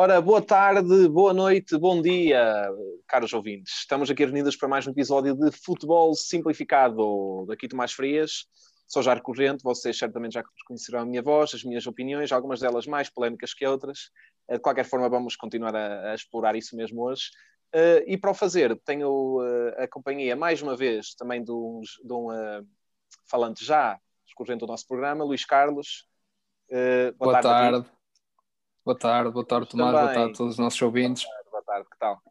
Ora, boa tarde, boa noite, bom dia, caros ouvintes. Estamos aqui reunidos para mais um episódio de Futebol Simplificado. Daqui Tomás Frias, sou já recorrente, vocês certamente já conhecerão a minha voz, as minhas opiniões, algumas delas mais polémicas que outras. Eh, de qualquer forma, vamos continuar a, a explorar isso mesmo hoje. Uh, e para o fazer, tenho uh, a companhia, mais uma vez, também de um, de um uh, falante já recorrente do nosso programa, Luís Carlos. boa, boa tarde. tarde. Boa tarde, boa tarde, Tomás, também, boa tarde a todos os nossos ouvintes. Boa tarde, boa tarde que tal?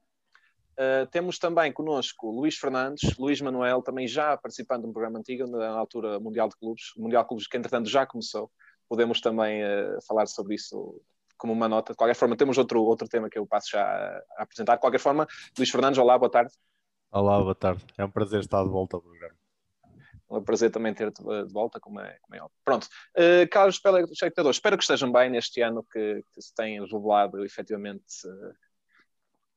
Uh, temos também connosco Luís Fernandes, Luís Manuel, também já participando de um programa antigo, na altura Mundial de Clubes, Mundial de Clubes que entretanto já começou. Podemos também uh, falar sobre isso como uma nota. De qualquer forma, temos outro, outro tema que eu passo já a, a apresentar. De qualquer forma, Luís Fernandes, olá, boa tarde. Olá, boa tarde. É um prazer estar de volta ao programa. É um prazer também ter-te de volta, como é, como é óbvio. Pronto. Uh, caros espectadores, espero que estejam bem neste ano que, que se tem revelado efetivamente uh,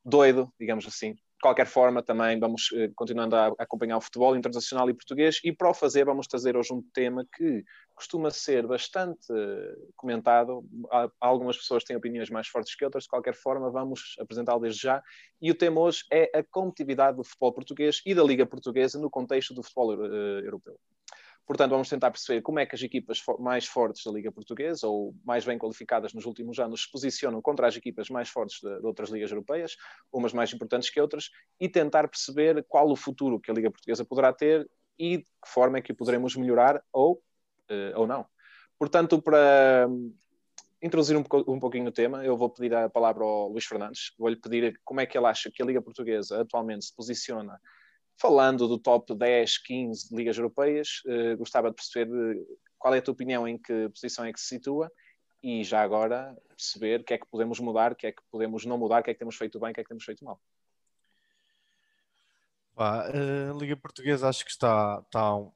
doido, digamos assim, de qualquer forma, também vamos eh, continuando a acompanhar o futebol internacional e português e para o fazer vamos trazer hoje um tema que costuma ser bastante eh, comentado. Algumas pessoas têm opiniões mais fortes que outras, de qualquer forma vamos apresentá-lo desde já. E o tema hoje é a competitividade do futebol português e da Liga Portuguesa no contexto do futebol uh, europeu. Portanto, vamos tentar perceber como é que as equipas mais fortes da Liga Portuguesa, ou mais bem qualificadas nos últimos anos, se posicionam contra as equipas mais fortes de, de, outras ligas europeias, umas mais importantes que outras, e tentar perceber qual o futuro que a Liga Portuguesa poderá ter e de que forma é que poderemos melhorar ou, uh, ou não. Portanto, para hum, introduzir um, um pouquinho o tema, eu vou pedir a palavra ao Luís Fernandes, vou-lhe pedir como é que ele acha que a Liga Portuguesa atualmente se posiciona falando do top 10, 15 ligas europeias, uh, gostava de perceber eh, qual é a tua opinião, em que posição é que se situa e já agora perceber o que é que podemos mudar, o que é que podemos não mudar, o que é que temos feito bem, o que é que temos feito mal. a Liga Portuguesa acho que está, está um,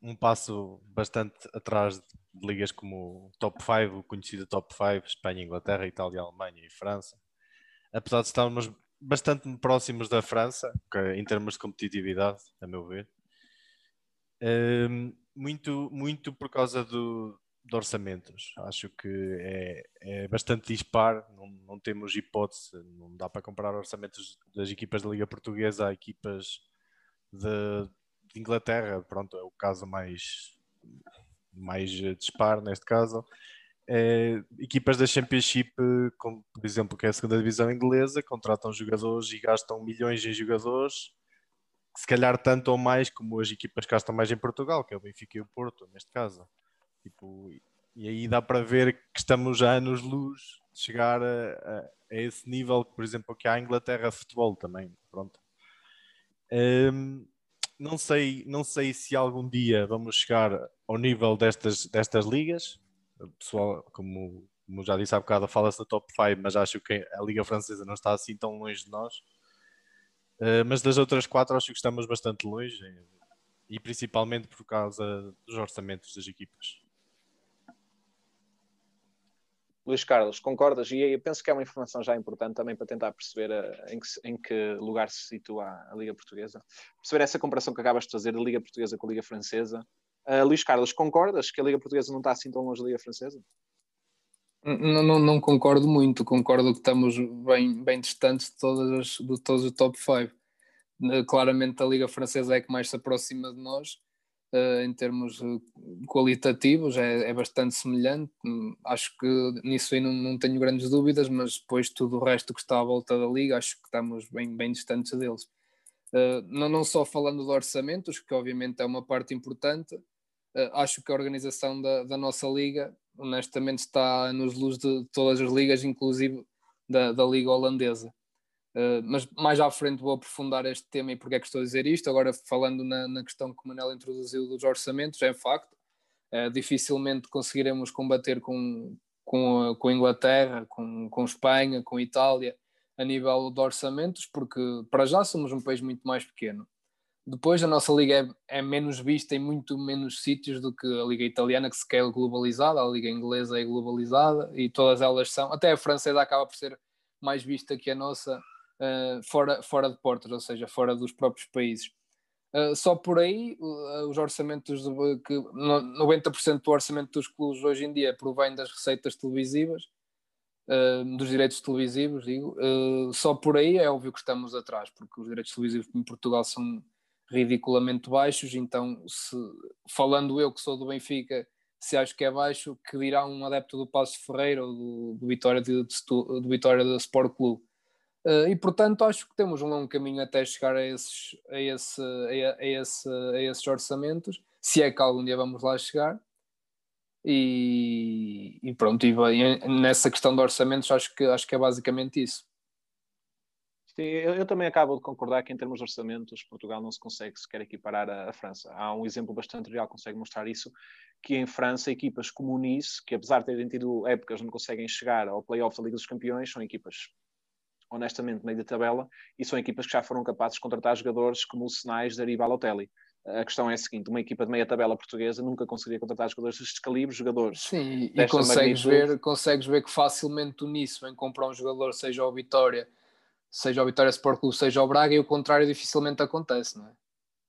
um, passo bastante atrás de ligas como o Top 5, o conhecido Top 5, Espanha, Inglaterra, Itália, Alemanha e França. Apesar de estarmos bastante próximos da França, em termos de competitividade, a meu ver. Um, muito, muito por causa do, de orçamentos. Acho que é, é bastante dispar, não, não, temos hipótese, não dá para comparar orçamentos das equipas da Liga Portuguesa a equipas de, de Inglaterra. Pronto, é o caso mais, mais dispar neste caso é, equipas da Championship, como, por exemplo, que é a segunda divisão inglesa, contratam jogadores e gastam milhões em jogadores, se calhar tanto ou mais como as equipas gastam mais em Portugal, que é o Benfica e o Porto, neste caso. Tipo, e aí dá para ver que estamos a anos-luz de chegar a, a, a, esse nível, por exemplo, que há a Inglaterra futebol também. Pronto. Um, não sei, não sei se algum dia vamos chegar ao nível destas, destas ligas, pessoal, como, como já disse há bocado, fala-se da top 5, mas acho que a Liga Francesa não está assim tão longe de nós. Uh, mas das outras quatro acho que estamos bastante longe e principalmente por causa dos orçamentos das equipas. Luís Carlos, concordas? E eu penso que é uma informação já importante também para tentar perceber uh, em, que, em, que, lugar se situa a Liga Portuguesa. Perceber essa comparação que acabas de fazer da Liga Portuguesa com a Liga Francesa. Uh, Luís Carlos, concordas que a Liga Portuguesa não está assim tão longe da Liga Francesa? Não, não, não, concordo muito, concordo que estamos bem, bem distantes de, todas as, de todos os top 5. Claramente a Liga Francesa é que mais se aproxima de nós uh, em termos qualitativos, é, é, bastante semelhante. Acho que nisso aí não, não tenho grandes dúvidas, mas depois tudo o resto que está à volta da Liga, acho que estamos bem, bem distantes deles. Uh, não, não só falando de orçamentos, que obviamente é uma parte importante, acho que a organização da, da, nossa liga, honestamente, está nos luz de todas as ligas, inclusive da, da liga holandesa. Uh, mas mais à frente vou aprofundar este tema e porque é que estou a dizer isto. Agora, falando na, na questão que o Manel introduziu dos orçamentos, é facto, uh, dificilmente conseguiremos combater com, com, com a Inglaterra, com, com Espanha, com Itália, a nível de orçamentos, porque para já somos um país muito mais pequeno. Depois a nossa liga é, é, menos vista em muito menos sítios do que a liga italiana, que sequer é globalizada, a liga inglesa é globalizada e todas elas são, até a francesa acaba por ser mais vista que a nossa uh, fora, fora de portas, ou seja, fora dos próprios países. Uh, só por aí, uh, os orçamentos, de, que 90% do orçamento dos clubes hoje em dia provém das receitas televisivas, dos direitos televisivos, digo, só por aí é óbvio que estamos atrás, porque os direitos televisivos em Portugal são ridiculamente baixos, então se, falando eu que sou do Benfica, se acho que é baixo, que dirá um adepto do Passo Ferreira ou do, do Vitória de, do Vitória da Sport Clube. Uh, e portanto acho que temos um longo caminho até chegar a esses, a, esse, a, a, esse, a esses orçamentos, se é que algum dia vamos lá chegar. E, e pronto, e bem, nessa questão de orçamentos acho que, acho que é basicamente isso. Sim, eu, eu, também acabo de concordar que em termos de orçamentos Portugal não se consegue sequer equiparar à, França. Há um exemplo bastante real que consegue mostrar isso, que em França equipas como o Nice, que apesar de terem tido épocas onde conseguem chegar ao playoff da Liga dos Campeões, são equipas honestamente meio da tabela e são equipas que já foram capazes de contratar jogadores como o Senais, Dariba Balotelli. A questão é a seguinte: uma equipa de meia tabela portuguesa nunca conseguiria contratar jogadores destes calibres, jogadores. Sim, e consegues ver, consegues ver que facilmente o Nice vem comprar um jogador, seja o Vitória seja o Vitória Sport Clube, seja o Braga, e o contrário dificilmente acontece, não é?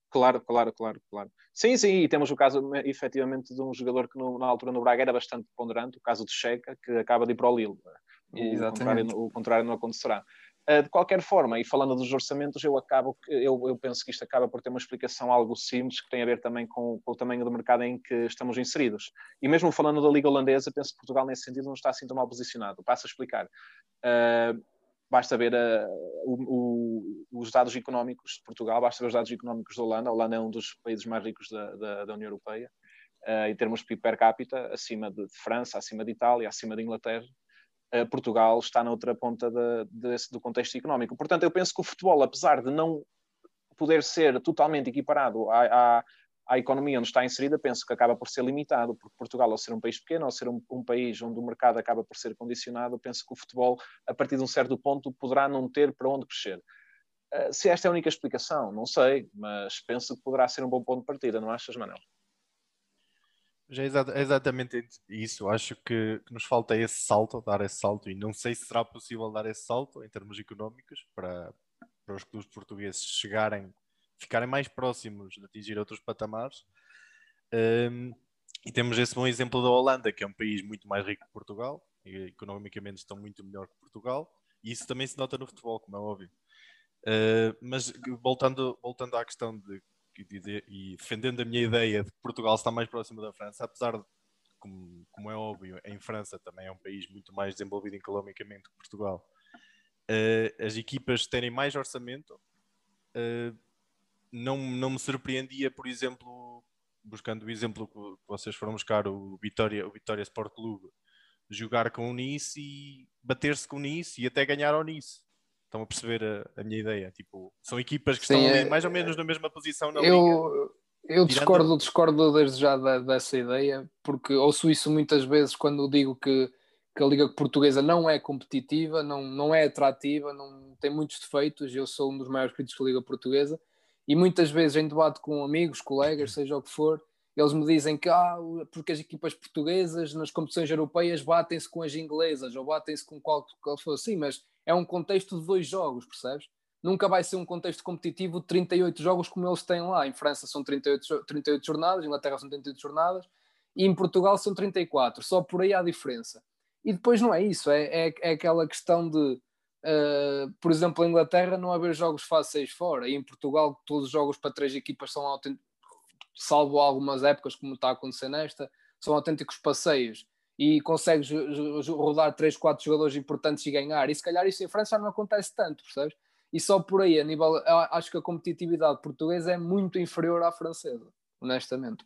Claro, claro, claro, claro. Sim, sim, e temos o caso efetivamente de um jogador que no, na altura no Braga era bastante ponderante, o caso de Checa, que acaba de ir para o Lille. O contrário, o contrário não acontecerá. Uh, de qualquer forma, e falando dos orçamentos, eu acabo, eu, eu penso que isto acaba por ter uma explicação algo simples que tem a ver também com, com, o tamanho do mercado em que estamos inseridos. E mesmo falando da Liga Holandesa, penso que Portugal nesse sentido não está assim tão mal posicionado. Passo a explicar. Uh, basta ver uh, o, o, os dados económicos de Portugal, basta ver os dados económicos da Holanda. A Holanda é um dos países mais ricos da, da, da União Europeia, uh, em termos de PIB per capita, acima de, de, França, acima de Itália, acima de Inglaterra. Uh, Portugal está na outra ponta de, de, do contexto económico. Portanto, eu penso que o futebol, apesar de não poder ser totalmente equiparado à, à, à economia onde está inserida, penso que acaba por ser limitado, porque Portugal, ao ser um país pequeno, ao ser um, um, país onde o mercado acaba por ser condicionado, penso que o futebol, a partir de um certo ponto, poderá não ter para onde crescer. Uh, se esta é a única explicação, não sei, mas penso que poderá ser um bom ponto de partida, não achas, Manel? É, é exatamente isso. Acho que, que, nos falta esse salto, dar esse salto, e não sei se será possível dar esse salto em termos económicos para, para os clubes portugueses chegarem ficarem mais próximos de atingir outros patamares. Um, e temos esse bom exemplo da Holanda, que é um país muito mais rico que Portugal, e economicamente estão muito melhor que Portugal, e isso também se nota no futebol, como é óbvio. Uh, mas voltando, voltando à questão de, de, e defendendo a minha ideia de que Portugal está mais próximo da França, apesar de, como, como é óbvio, em França também é um país muito mais desenvolvido economicamente que Portugal, uh, as equipas terem mais orçamento uh, não, não me surpreendia, por exemplo, buscando o exemplo que vocês foram buscar, o Vitória, o Vitória Sport Clube, jogar com o Nice e bater-se com o Nice e até ganhar ao Nice. Estão a perceber a, a minha ideia? Tipo, são equipas que Sim, estão é... mais ou menos na mesma posição na eu, liga. Eu discordo, discordo desde já da, dessa ideia, porque ouço isso muitas vezes quando digo que, que a Liga Portuguesa não é competitiva, não, não é atrativa, não tem muitos defeitos. Eu sou um dos maiores críticos da Liga Portuguesa e muitas vezes em debate com amigos, colegas, seja o que for, eles me dizem que ah, porque as equipas portuguesas nas competições europeias batem-se com as inglesas ou batem-se com qual, qual for assim, mas é um contexto de dois jogos, percebes? Nunca vai ser um contexto competitivo de 38 jogos como eles têm lá. Em França são 38, 38 jornadas, em Inglaterra são 38 jornadas e em Portugal são 34. Só por aí há diferença. E depois não é isso, é, é, é aquela questão de Uh, por exemplo, em Inglaterra não haver jogos fáceis fora, e em Portugal todos os jogos para três equipas são autênticos, salvo algumas épocas, como está a acontecer nesta, são autênticos passeios e consegues rodar três, quatro jogadores importantes e ganhar. E se calhar isso em França não acontece tanto, percebes? E só por aí, a nível, acho que a competitividade portuguesa é muito inferior à francesa, honestamente.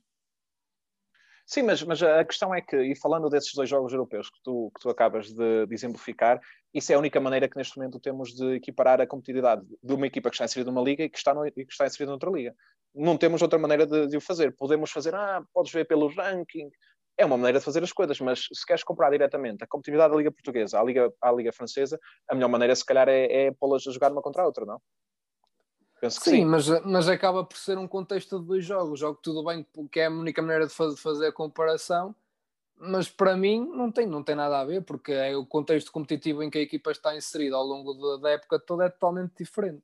Sim, mas, mas a questão é que, e falando desses dois jogos europeus que tu, que tu acabas de, de exemplificar, isso é a única maneira que neste momento temos de equiparar a competitividade de uma equipa que está inserida numa liga e que está, no, e que está inserida noutra liga. Não temos outra maneira de, de, o fazer. Podemos fazer, ah, podes ver pelo ranking, é uma maneira de fazer as coisas, mas se queres comprar diretamente a competitividade da Liga Portuguesa à Liga, à Liga Francesa, a melhor maneira, se calhar, é, é pô-las a jogar uma contra a outra, não? Penso que sim, sim. Mas, mas acaba por ser um contexto de dois jogos. Jogo tudo bem, que é a única maneira de fazer a comparação, mas para mim não tem, não tem nada a ver, porque é o contexto competitivo em que a equipa está inserida ao longo da, época toda é totalmente diferente.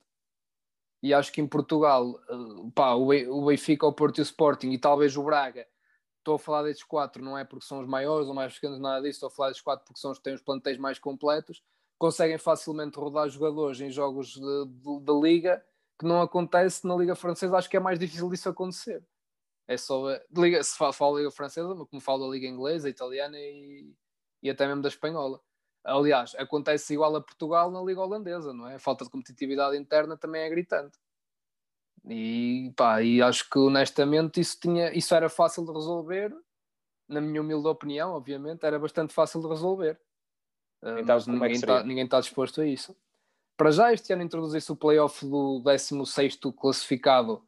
E acho que em Portugal, eh, pá, o Benfica, o Porto e o Sporting e talvez o Braga estou a falar destes quatro, não é porque são os maiores ou mais pequenos, nada disso, estou a falar destes quatro porque são os que têm os plantéis mais completos, conseguem facilmente rodar jogadores em jogos da liga que não acontece na Liga Francesa, acho que é mais difícil disso acontecer. É só liga, se fala da Liga Francesa, como falo da Liga Inglesa, Italiana e, e até mesmo da Espanhola. Aliás, acontece igual a Portugal na Liga Holandesa, não é? A falta de competitividade interna também é gritante. E, pá, e acho que honestamente isso, tinha, isso era fácil de resolver, na minha humilde opinião, obviamente, era bastante fácil de resolver. Uh, mas ninguém está ninguém tá disposto a isso. Para já, este ano introduzir-se o playoff do 16 classificado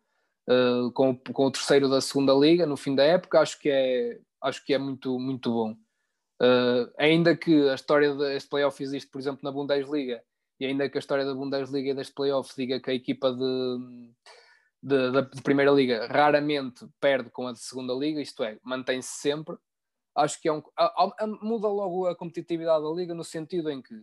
uh, com, com o terceiro da segunda liga no fim da época, acho que é, acho que é muito, muito bom. Uh, ainda que a história deste playoff existe, por exemplo, na Bundesliga, e ainda que a história da Bundesliga e deste playoff diga que a equipa de, de, de, de primeira liga raramente perde com a de segunda liga, isto é, mantém-se sempre. Acho que é um, a, a, muda logo a competitividade da liga no sentido em que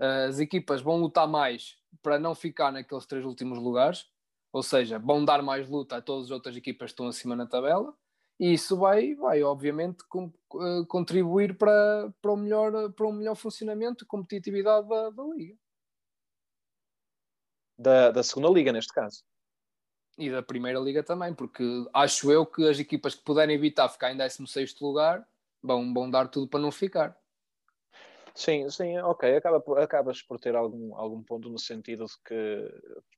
as equipas vão lutar mais para não ficar naqueles três últimos lugares, ou seja, vão dar mais luta a todas as outras equipas que estão acima na tabela, e isso vai, vai obviamente, com, uh, contribuir para, para, o melhor, para um melhor funcionamento e competitividade da, da liga. Da, da segunda liga, neste caso e da Primeira Liga também, porque acho eu que as equipas que puderem evitar ficar em 16 lugar vão, vão dar tudo para não ficar. Sim, sim, ok. Acaba, acabas por ter algum, algum ponto no sentido de que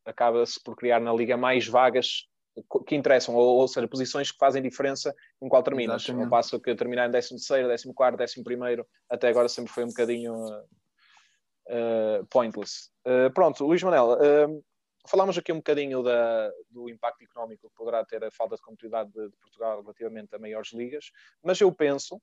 acaba-se por criar na Liga mais vagas que interessam, ou, ou seja, posições que fazem diferença em qual terminas. Exatamente. Ao passo que terminar em 16, 14, 11, até agora sempre foi um bocadinho uh, pointless. Uh, pronto, Luís Manel, uh, falámos aqui um bocadinho da, do impacto económico que poderá ter a falta de competitividade de, de Portugal relativamente a maiores ligas, mas eu penso,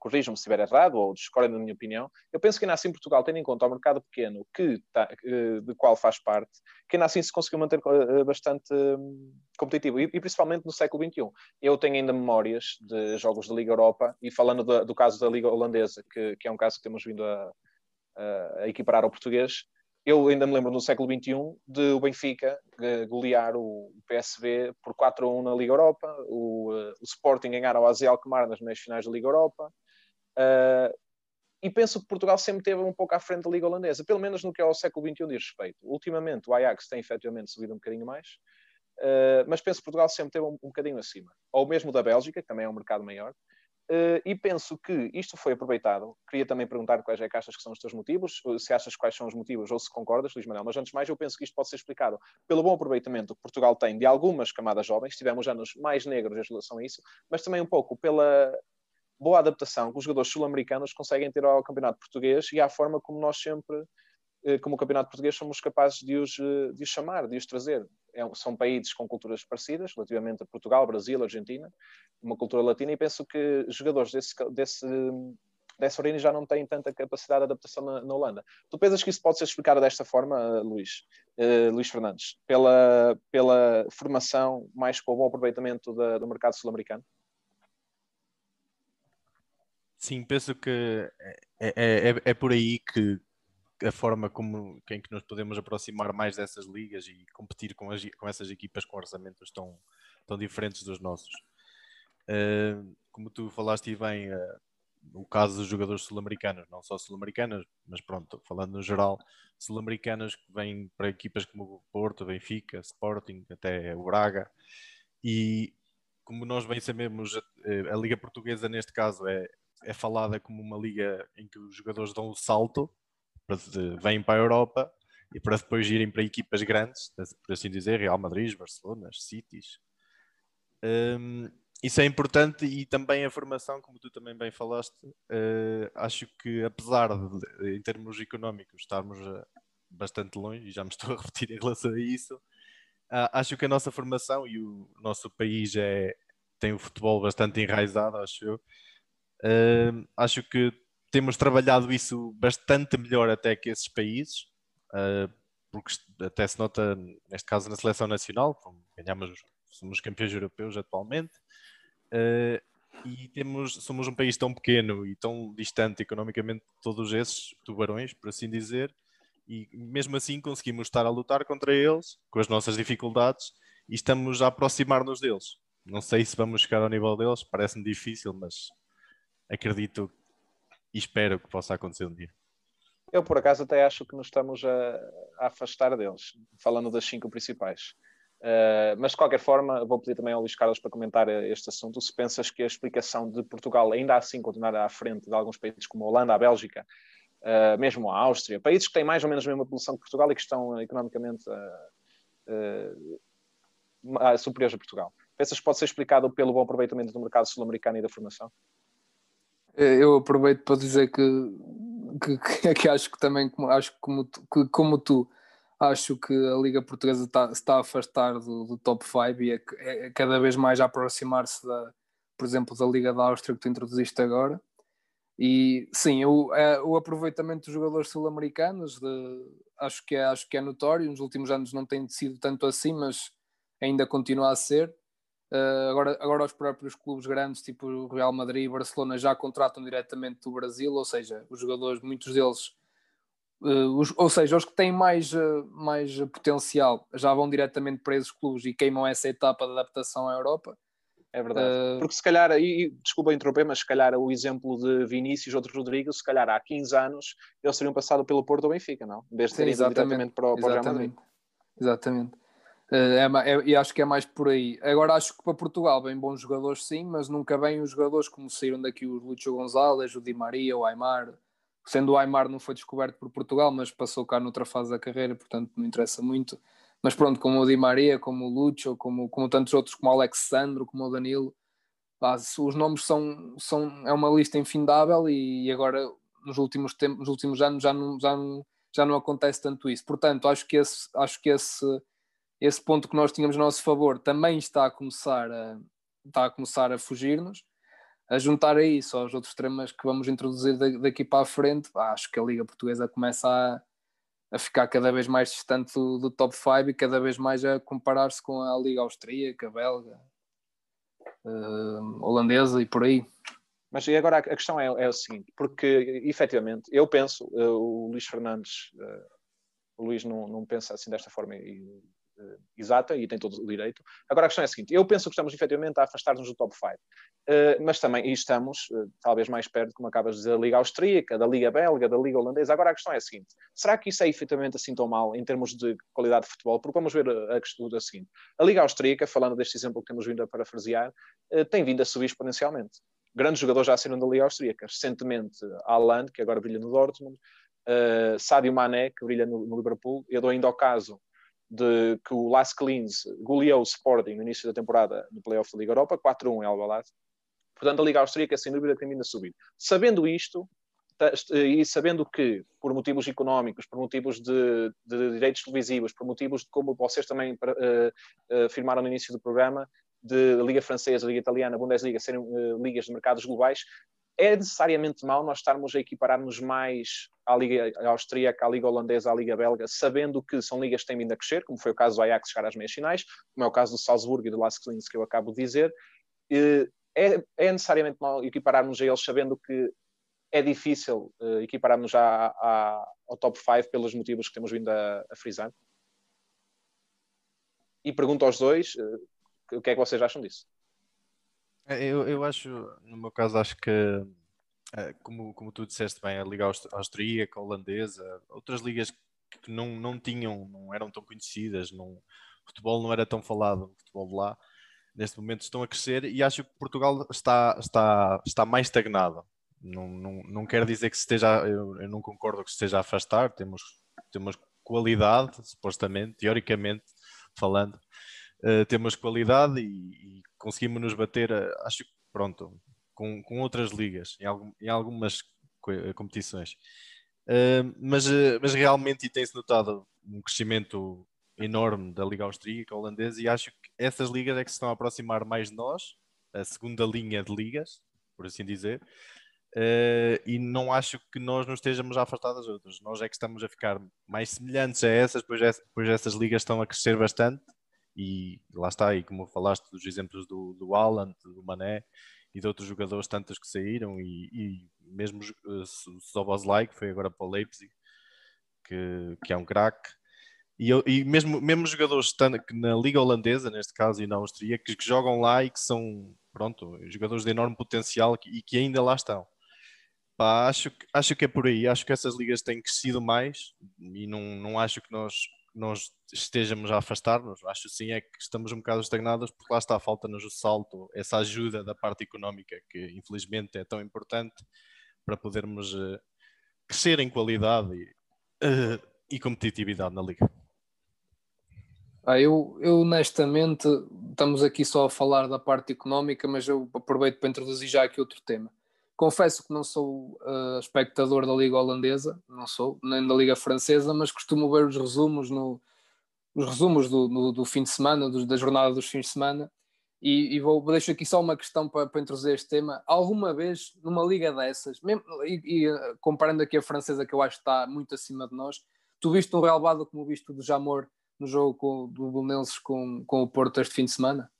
corrijam-me se estiver errado ou discordem da minha opinião, eu penso que ainda assim Portugal, tendo em conta o mercado pequeno que tá, de qual faz parte, que ainda assim se conseguiu manter eh, bastante hum, competitivo, e, e, principalmente no século XXI. Eu tenho ainda memórias de jogos da Liga Europa, e falando do, do caso da Liga Holandesa, que, que, é um caso que temos vindo a, a equiparar ao português, eu ainda me lembro no século XXI de o Benfica golear o PSV por 4 a 1 na Liga Europa, o, o Sporting ganhar ao AZ Alkmaar nas meias finais da Liga Europa. Uh, e penso que Portugal sempre teve um pouco à frente da Liga Holandesa, pelo menos no que ao século XXI diz respeito. Ultimamente o Ajax tem efetivamente subido um bocadinho mais, uh, mas penso que Portugal sempre teve um, um bocadinho acima. Ou mesmo da Bélgica, que também é um mercado maior, Uh, e penso que isto foi aproveitado. Queria também perguntar quais é que achas que são os teus motivos, se achas quais são os motivos ou se concordas, Luís Manuel. Mas antes de mais, eu penso que isto pode ser explicado pelo bom aproveitamento que Portugal tem de algumas camadas jovens, tivemos anos mais negros em relação a isso, mas também um pouco pela boa adaptação que os jogadores sul-americanos conseguem ter ao campeonato português e à forma como nós sempre eh, como o Campeonato Português, somos capazes de os, eh, de os chamar, de os trazer. É, são países com culturas parecidas, relativamente a Portugal, Brasil, Argentina, uma cultura latina, e penso que jogadores desse, desse, dessa origem já não têm tanta capacidade de adaptação na, na, Holanda. Tu pensas que isso pode ser explicado desta forma, Luís, uh, Luís Fernandes, pela, pela formação mais com o bom aproveitamento da, do mercado sul-americano? Sim, penso que é, é, é, é por aí que, a forma como em que nos podemos aproximar mais dessas ligas e competir com, as, com essas equipas com orçamentos tão, tão diferentes dos nossos. Uh, como tu falaste bem, uh, o caso dos jogadores sul-americanos, não só sul-americanos, mas pronto, falando no geral, sul-americanos que vêm para equipas como o Porto, Benfica, Sporting, até o Braga, e como nós bem sabemos, a, a Liga Portuguesa neste caso é, é falada como uma liga em que os jogadores dão o salto vêm para a Europa e para depois irem para equipas grandes, por assim dizer, Real Madrid, Barcelona, Cities. Um, isso é importante e também a formação, como tu também bem falaste, uh, acho que apesar de, em termos económicos, estarmos uh, bastante longe, e já me estou a repetir em relação a isso, uh, acho que a nossa formação e o nosso país é, tem o futebol bastante enraizado, acho eu. Acho que temos trabalhado isso bastante melhor até que esses países, uh, porque até se nota, neste caso, na seleção nacional, ganhamos, somos campeões europeus atualmente, uh, e temos, somos um país tão pequeno e tão distante economicamente de todos esses tubarões, por assim dizer, e mesmo assim conseguimos estar a lutar contra eles, com as nossas dificuldades, e estamos a aproximar-nos deles. Não sei se vamos chegar ao nível deles, parece-me difícil, mas acredito e espero que possa acontecer um dia. Eu, por acaso, até acho que nos estamos a, a afastar deles, falando das cinco principais. Uh, mas de qualquer forma, vou pedir também ao Luís Carlos para comentar este assunto. Se pensas que a explicação de Portugal ainda assim continuar à frente de alguns países como a Holanda, a Bélgica, uh, mesmo a Áustria, países que têm mais ou menos a mesma população que Portugal e que estão economicamente uh, superiores a Portugal, pensas que pode ser explicado pelo bom aproveitamento do mercado sul-americano e da formação? Eu aproveito para dizer que, que, que acho que também, acho como, que, como tu acho que a Liga Portuguesa está, está a afastar do, do top 5 e é, é, cada vez mais a aproximar-se, da, por exemplo, da Liga da Áustria que tu introduziste agora. E sim, o, é, o aproveitamento dos jogadores sul-americanos acho, que é, acho que é notório. Nos últimos anos não tem sido tanto assim, mas ainda continua a ser. Uh, agora, agora os próprios clubes grandes, tipo o Real Madrid e Barcelona, já contratam diretamente do Brasil, ou seja, os jogadores, muitos deles Uh, os, ou seja, os que têm mais, uh, mais potencial já vão diretamente para esses clubes e queimam essa etapa de adaptação à Europa. É verdade. Porque se calhar, aí, desculpa interromper, mas se calhar o exemplo de Vinícius ou de Rodrigo, se calhar há 15 anos eles teriam passado pelo Porto ou Benfica, não? Em vez de terem ido diretamente para o, para o Real Madrid. Exatamente. É, é, e acho que é mais por aí. Agora acho que para Portugal vem bons jogadores sim, mas nunca vêm os jogadores como saíram daqui o Lúcio Gonzalez, o Di Maria, o Aymar, sendo o Aymar não foi descoberto por Portugal, mas passou cá noutra fase da carreira, portanto não interessa muito. Mas pronto, como o Di Maria, como o Lucho, como, como tantos outros, como o Alexandro, como o Danilo, pá, os nomes são, são é uma lista infindável e agora nos últimos tempos, nos últimos anos já não, já não, já não acontece tanto isso. Portanto, acho que esse, acho que esse, esse ponto que nós tínhamos a nosso favor também está a começar a, está a começar a fugir-nos a juntar a isso aos outros temas que vamos introduzir daqui para a frente, acho que a Liga Portuguesa começa a, a ficar cada vez mais distante do, do top 5 e cada vez mais a comparar-se com a Liga Austríaca, Belga, uh, holandesa e por aí. Mas e agora a questão é, é o seguinte, porque efetivamente eu penso, uh, o Luís Fernandes, uh, o Luís não, não pensa assim desta forma e exata e tem todo o direito. Agora a questão é a seguinte: eu penso que estamos efetivamente a afastar-nos do top 5, uh, eh, mas também estamos uh, talvez mais perto, como acabas de dizer, da Liga Austríaca, da Liga Belga, da Liga Holandesa. Agora a questão é a seguinte: será que isso é efetivamente assim tão mal em termos de qualidade de futebol? Porque vamos ver a, questão da seguinte: a Liga Austríaca, falando deste exemplo que temos vindo a parafrasear, tem vindo a subir exponencialmente. Grandes jogadores já saíram da Liga Austríaca. Recentemente, Haaland, que agora brilha no Dortmund, Uh, Sadio Mané, que brilha no, no, Liverpool. Eu dou ainda o caso de que o Las Clins goleou o Sporting no início da temporada no playoff da Liga Europa, 4-1 em Alvalade. Portanto, a Liga Austríaca, sem dúvida, vindo a subir. Sabendo isto, e sabendo que, por motivos económicos, por motivos de, de direitos televisivos, por motivos de como vocês também uh, afirmaram no início do programa, de Liga Francesa, Liga Italiana, Bundesliga serem uh, ligas de mercados globais, é necessariamente mau nós estarmos a equiparar-nos mais à Liga Austríaca, à Liga Holandesa, à Liga Belga, sabendo que são ligas que têm vindo a crescer, como foi o caso do Ajax chegar às meias finais, como é o caso do Salzburgo e do Las Clins que eu acabo de dizer. É, é necessariamente mau equipararmos a eles sabendo que é difícil uh, equipararmos já ao top 5 pelos motivos que temos vindo a, a frisar. E pergunto aos dois uh, o que é que vocês acham disso. É, eu, eu acho, no meu caso, acho que, é, como, como tu disseste bem, a Liga Austríaca, Holandesa, outras ligas que não, não tinham, não eram tão conhecidas, não, o futebol não era tão falado, o futebol de lá, neste momento estão a crescer e acho que Portugal está, está, está mais estagnado. Não, não, não quero dizer que esteja, eu, eu não concordo que esteja a afastar, temos, temos qualidade, supostamente, teoricamente falando, uh, temos qualidade e, e conseguimos nos bater, uh, acho que pronto, com, com outras ligas, em, algum, em algumas eh, competições. Uh, mas, mas realmente tem-se notado um crescimento enorme da Liga Austríaca, holandesa, e acho que essas ligas é que se estão a aproximar mais de nós, a segunda linha de ligas, por assim dizer, uh, e não acho que nós nos estejamos a afastar das outras. Nós é que estamos a ficar mais semelhantes a essas, pois, pois essas ligas estão a crescer bastante e lá está, e como falaste dos exemplos do, do Alan, do Mané e de outros jogadores tantos que saíram e, e mesmo uh, Soboslai, que foi agora para o Leipzig, que, que é um craque. E, e mesmo, mesmo jogadores na Liga Holandesa, neste caso, e na Áustria, que, que jogam lá e que são, pronto, jogadores de enorme potencial e que ainda lá estão. Pá, acho, acho que é por aí. Acho que essas ligas têm crescido mais e não, não acho que nós, nós estejamos a afastar-nos. Acho sim é que estamos um bocado estagnados porque lá está, falta-nos o salto, essa ajuda da parte económica que infelizmente é tão importante para podermos uh, crescer em qualidade e, uh, e competitividade na liga. Ah, eu, eu honestamente, estamos aqui só a falar da parte económica, mas eu aproveito para introduzir já aqui outro tema. Confesso que não sou uh, espectador da Liga Holandesa, não sou, nem da Liga Francesa, mas costumo ver os resumos no, os resumos do, no, do fim de semana, do, da jornada dos fins de semana, e, e vou, deixo aqui só uma questão para, para introduzir este tema. Alguma vez, numa liga dessas, mesmo, e, e, comparando aqui a francesa, que eu acho que está muito acima de nós, tu viste um relevado como visto do Jamor no jogo com, do Belenenses com, com o Porto este fim de semana?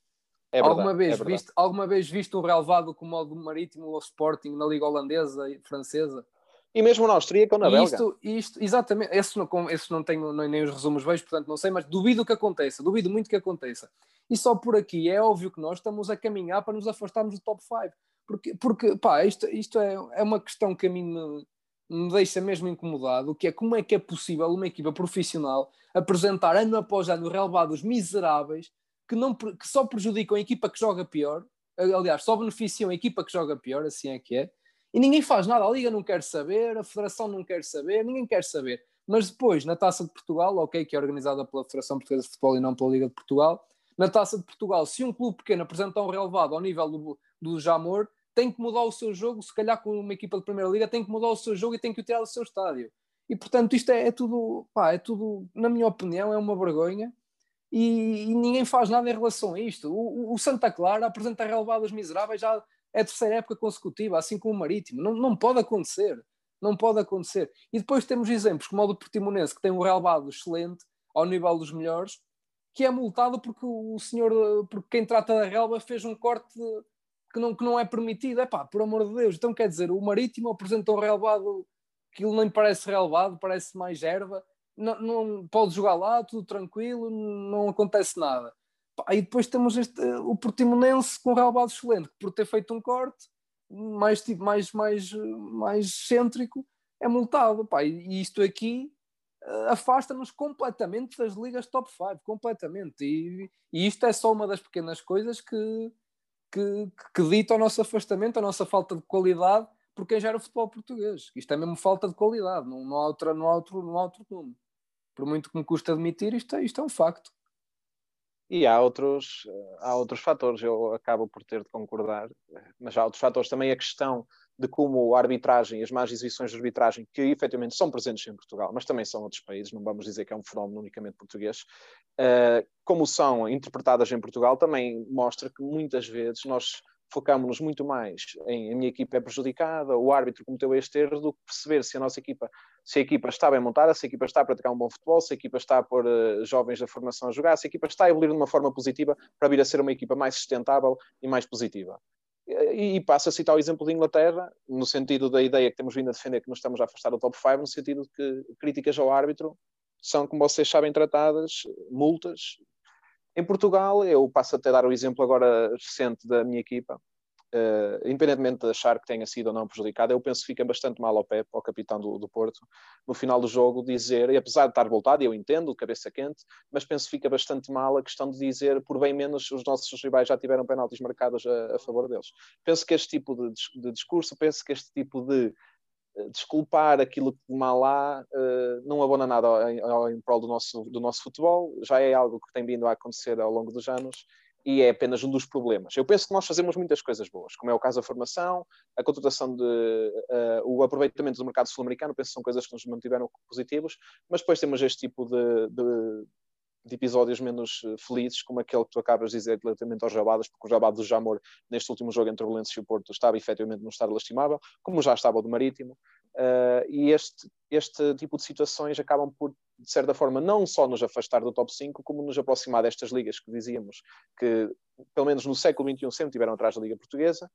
É verdade, alguma, vez é viste, alguma vez viste um relevado como o do Marítimo ou Sporting na Liga Holandesa e Francesa? E mesmo na Austríaca ou na Bélgica? Isto, isto, exatamente, esse não, esse não tenho nem os resumos vejo, portanto não sei, mas duvido que aconteça, duvido muito que aconteça. E só por aqui é óbvio que nós estamos a caminhar para nos afastarmos do top 5. Porque, porque pá, isto, isto é, é uma questão que a mim me, me deixa mesmo incomodado, que é como é que é possível uma equipa profissional apresentar ano após ano relevados miseráveis que, não, que só prejudicam a equipa que joga pior, aliás, só beneficiam a equipa que joga pior, assim é que é, e ninguém faz nada, a Liga não quer saber, a Federação não quer saber, ninguém quer saber. Mas depois, na Taça de Portugal, ok, que é organizada pela Federação Portuguesa de Futebol e não pela Liga de Portugal, na Taça de Portugal, se um clube pequeno apresenta um relevado ao nível do, do Jamor, tem que mudar o seu jogo, se calhar com uma equipa de Primeira Liga, tem que mudar o seu jogo e tem que o tirar do seu estádio. E portanto, isto é, é tudo, pá, é tudo, na minha opinião, é uma vergonha e, e, ninguém faz nada em relação a isto. O, o Santa Clara apresenta relevadas miseráveis já é a terceira época consecutiva, assim como o Marítimo. Não, não pode acontecer. Não pode acontecer. E depois temos exemplos como o do Portimonense, que tem um relevado excelente, ao nível dos melhores, que é multado porque o senhor, porque quem trata da relva fez um corte que não, que não é permitido. É pá, por amor de Deus. Então quer dizer, o Marítimo apresentou um relevado que ele nem parece relevado, parece mais erva não, não pode jogar lá, tudo tranquilo, não acontece nada. Aí depois temos este, o Portimonense com o relevado excelente, que por ter feito um corte mais, tipo, mais, mais, mais cêntrico, é multado. Pá, e isto aqui uh, afasta-nos completamente das ligas top 5, completamente. E, e, isto é só uma das pequenas coisas que, que, que dita o nosso afastamento, a nossa falta de qualidade por quem gera o futebol português. Isto é mesmo falta de qualidade, não, não, há, outra, não, há, outro, não há outro nome por muito que me custa admitir, isto é, isto é um facto. E há outros, há outros fatores, eu acabo por ter de concordar, mas há outros fatores também a questão de como a arbitragem, as más exibições de arbitragem, que efetivamente são presentes em Portugal, mas também são outros países, não vamos dizer que é um fenómeno unicamente português, uh, como são interpretadas em Portugal, também mostra que muitas vezes nós focámos-nos muito mais em a minha equipa é prejudicada, o árbitro cometeu este erro, do que perceber se a nossa equipa, se a equipa está bem montada, se a equipa está a praticar um bom futebol, se a equipa está a pôr uh, jovens da formação a jogar, se a equipa está a evoluir de uma forma positiva para vir a ser uma equipa mais sustentável e mais positiva. E, e passo a citar o exemplo de Inglaterra, no sentido da ideia que temos vindo a defender que nos estamos a afastar do top 5, no sentido de que críticas ao árbitro são, como vocês sabem, tratadas, multas, em Portugal, eu passo até a dar o exemplo agora recente da minha equipa, Uh, independentemente de achar que tenha sido ou não prejudicado, eu penso que fica bastante mal ao Pep, ao capitão do, do Porto, no final do jogo dizer, e apesar de estar voltado, eu entendo, cabeça quente, mas penso que fica bastante mal a questão de dizer, por bem menos, os nossos rivais já tiveram penaltis marcados a, a favor deles. Penso que este tipo de, de, discurso, penso que este tipo de eh, desculpar aquilo que mal há uh, não abona nada em, em prol do nosso, do nosso futebol, já é algo que tem vindo a acontecer ao longo dos anos e é apenas um dos problemas. Eu penso que nós fazemos muitas coisas boas, como é o caso da formação, a contratação de uh, o aproveitamento do mercado sul-americano, penso que são coisas que nos mantiveram positivos, mas depois temos este tipo de, de, de, episódios menos eh, felizes, como aquele que tu acabas de dizer relativamente aos Jabadas, porque o Jabado do Jamor, neste último jogo entre o Valência e o Porto, estava efetivamente num estado lastimável, como já estava o do Marítimo, uh, e este, este tipo de situações acabam por de certa forma, não só nos afastar do top 5, como nos aproximar destas ligas que dizíamos que, pelo menos no século XXI, sempre tiveram atrás da Liga Portuguesa.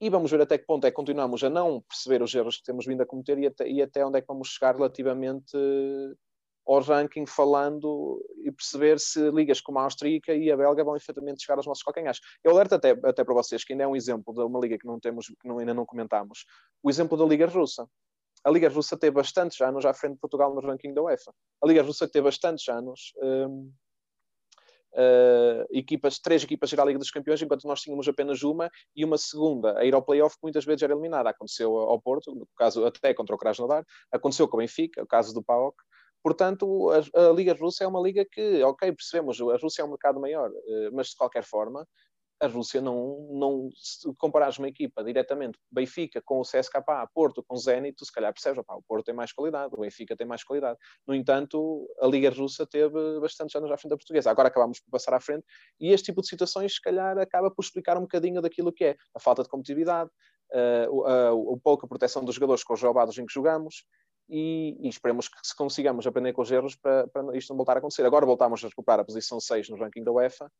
E vamos ver até que ponto é que continuamos a não perceber os erros que temos vindo a cometer e até, e até onde é que vamos chegar relativamente ao ranking falando e perceber se ligas como a austríaca e a belga vão efetivamente chegar aos nossos calcanhares. Eu alerto até, até para vocês que ainda é um exemplo de uma liga que não temos, que não, ainda não comentámos, o exemplo da Liga Russa. A Liga Russa teve bastantes anos à frente de Portugal no ranking da UEFA. A Liga Russa teve bastantes anos um, uh, equipas, três equipas ir à Liga dos Campeões, enquanto nós tínhamos apenas uma e uma segunda a ir ao playoff, que muitas vezes era eliminada. Aconteceu ao Porto, no caso até contra o Krasnodar, aconteceu com o Benfica, o caso do PAOK. Portanto, a, a, Liga Russa é uma liga que, ok, percebemos, a Rússia é um mercado maior, uh, mas de qualquer forma, a Rússia não, não se comparares uma equipa diretamente Benfica com o CSKA, Porto com o Zenit, tu se calhar percebes, opa, o Porto tem mais qualidade, o Benfica tem mais qualidade. No entanto, a Liga Russa teve bastantes anos à frente da portuguesa. Agora acabamos por passar à frente e este tipo de situações, se calhar, acaba por explicar um bocadinho daquilo que é a falta de competitividade, uh, a, a, pouca proteção dos jogadores com os roubados em que jogamos. E, e, esperemos que consigamos aprender com os erros para, para isto não voltar a acontecer. Agora voltamos a recuperar a posição 6 no ranking da UEFA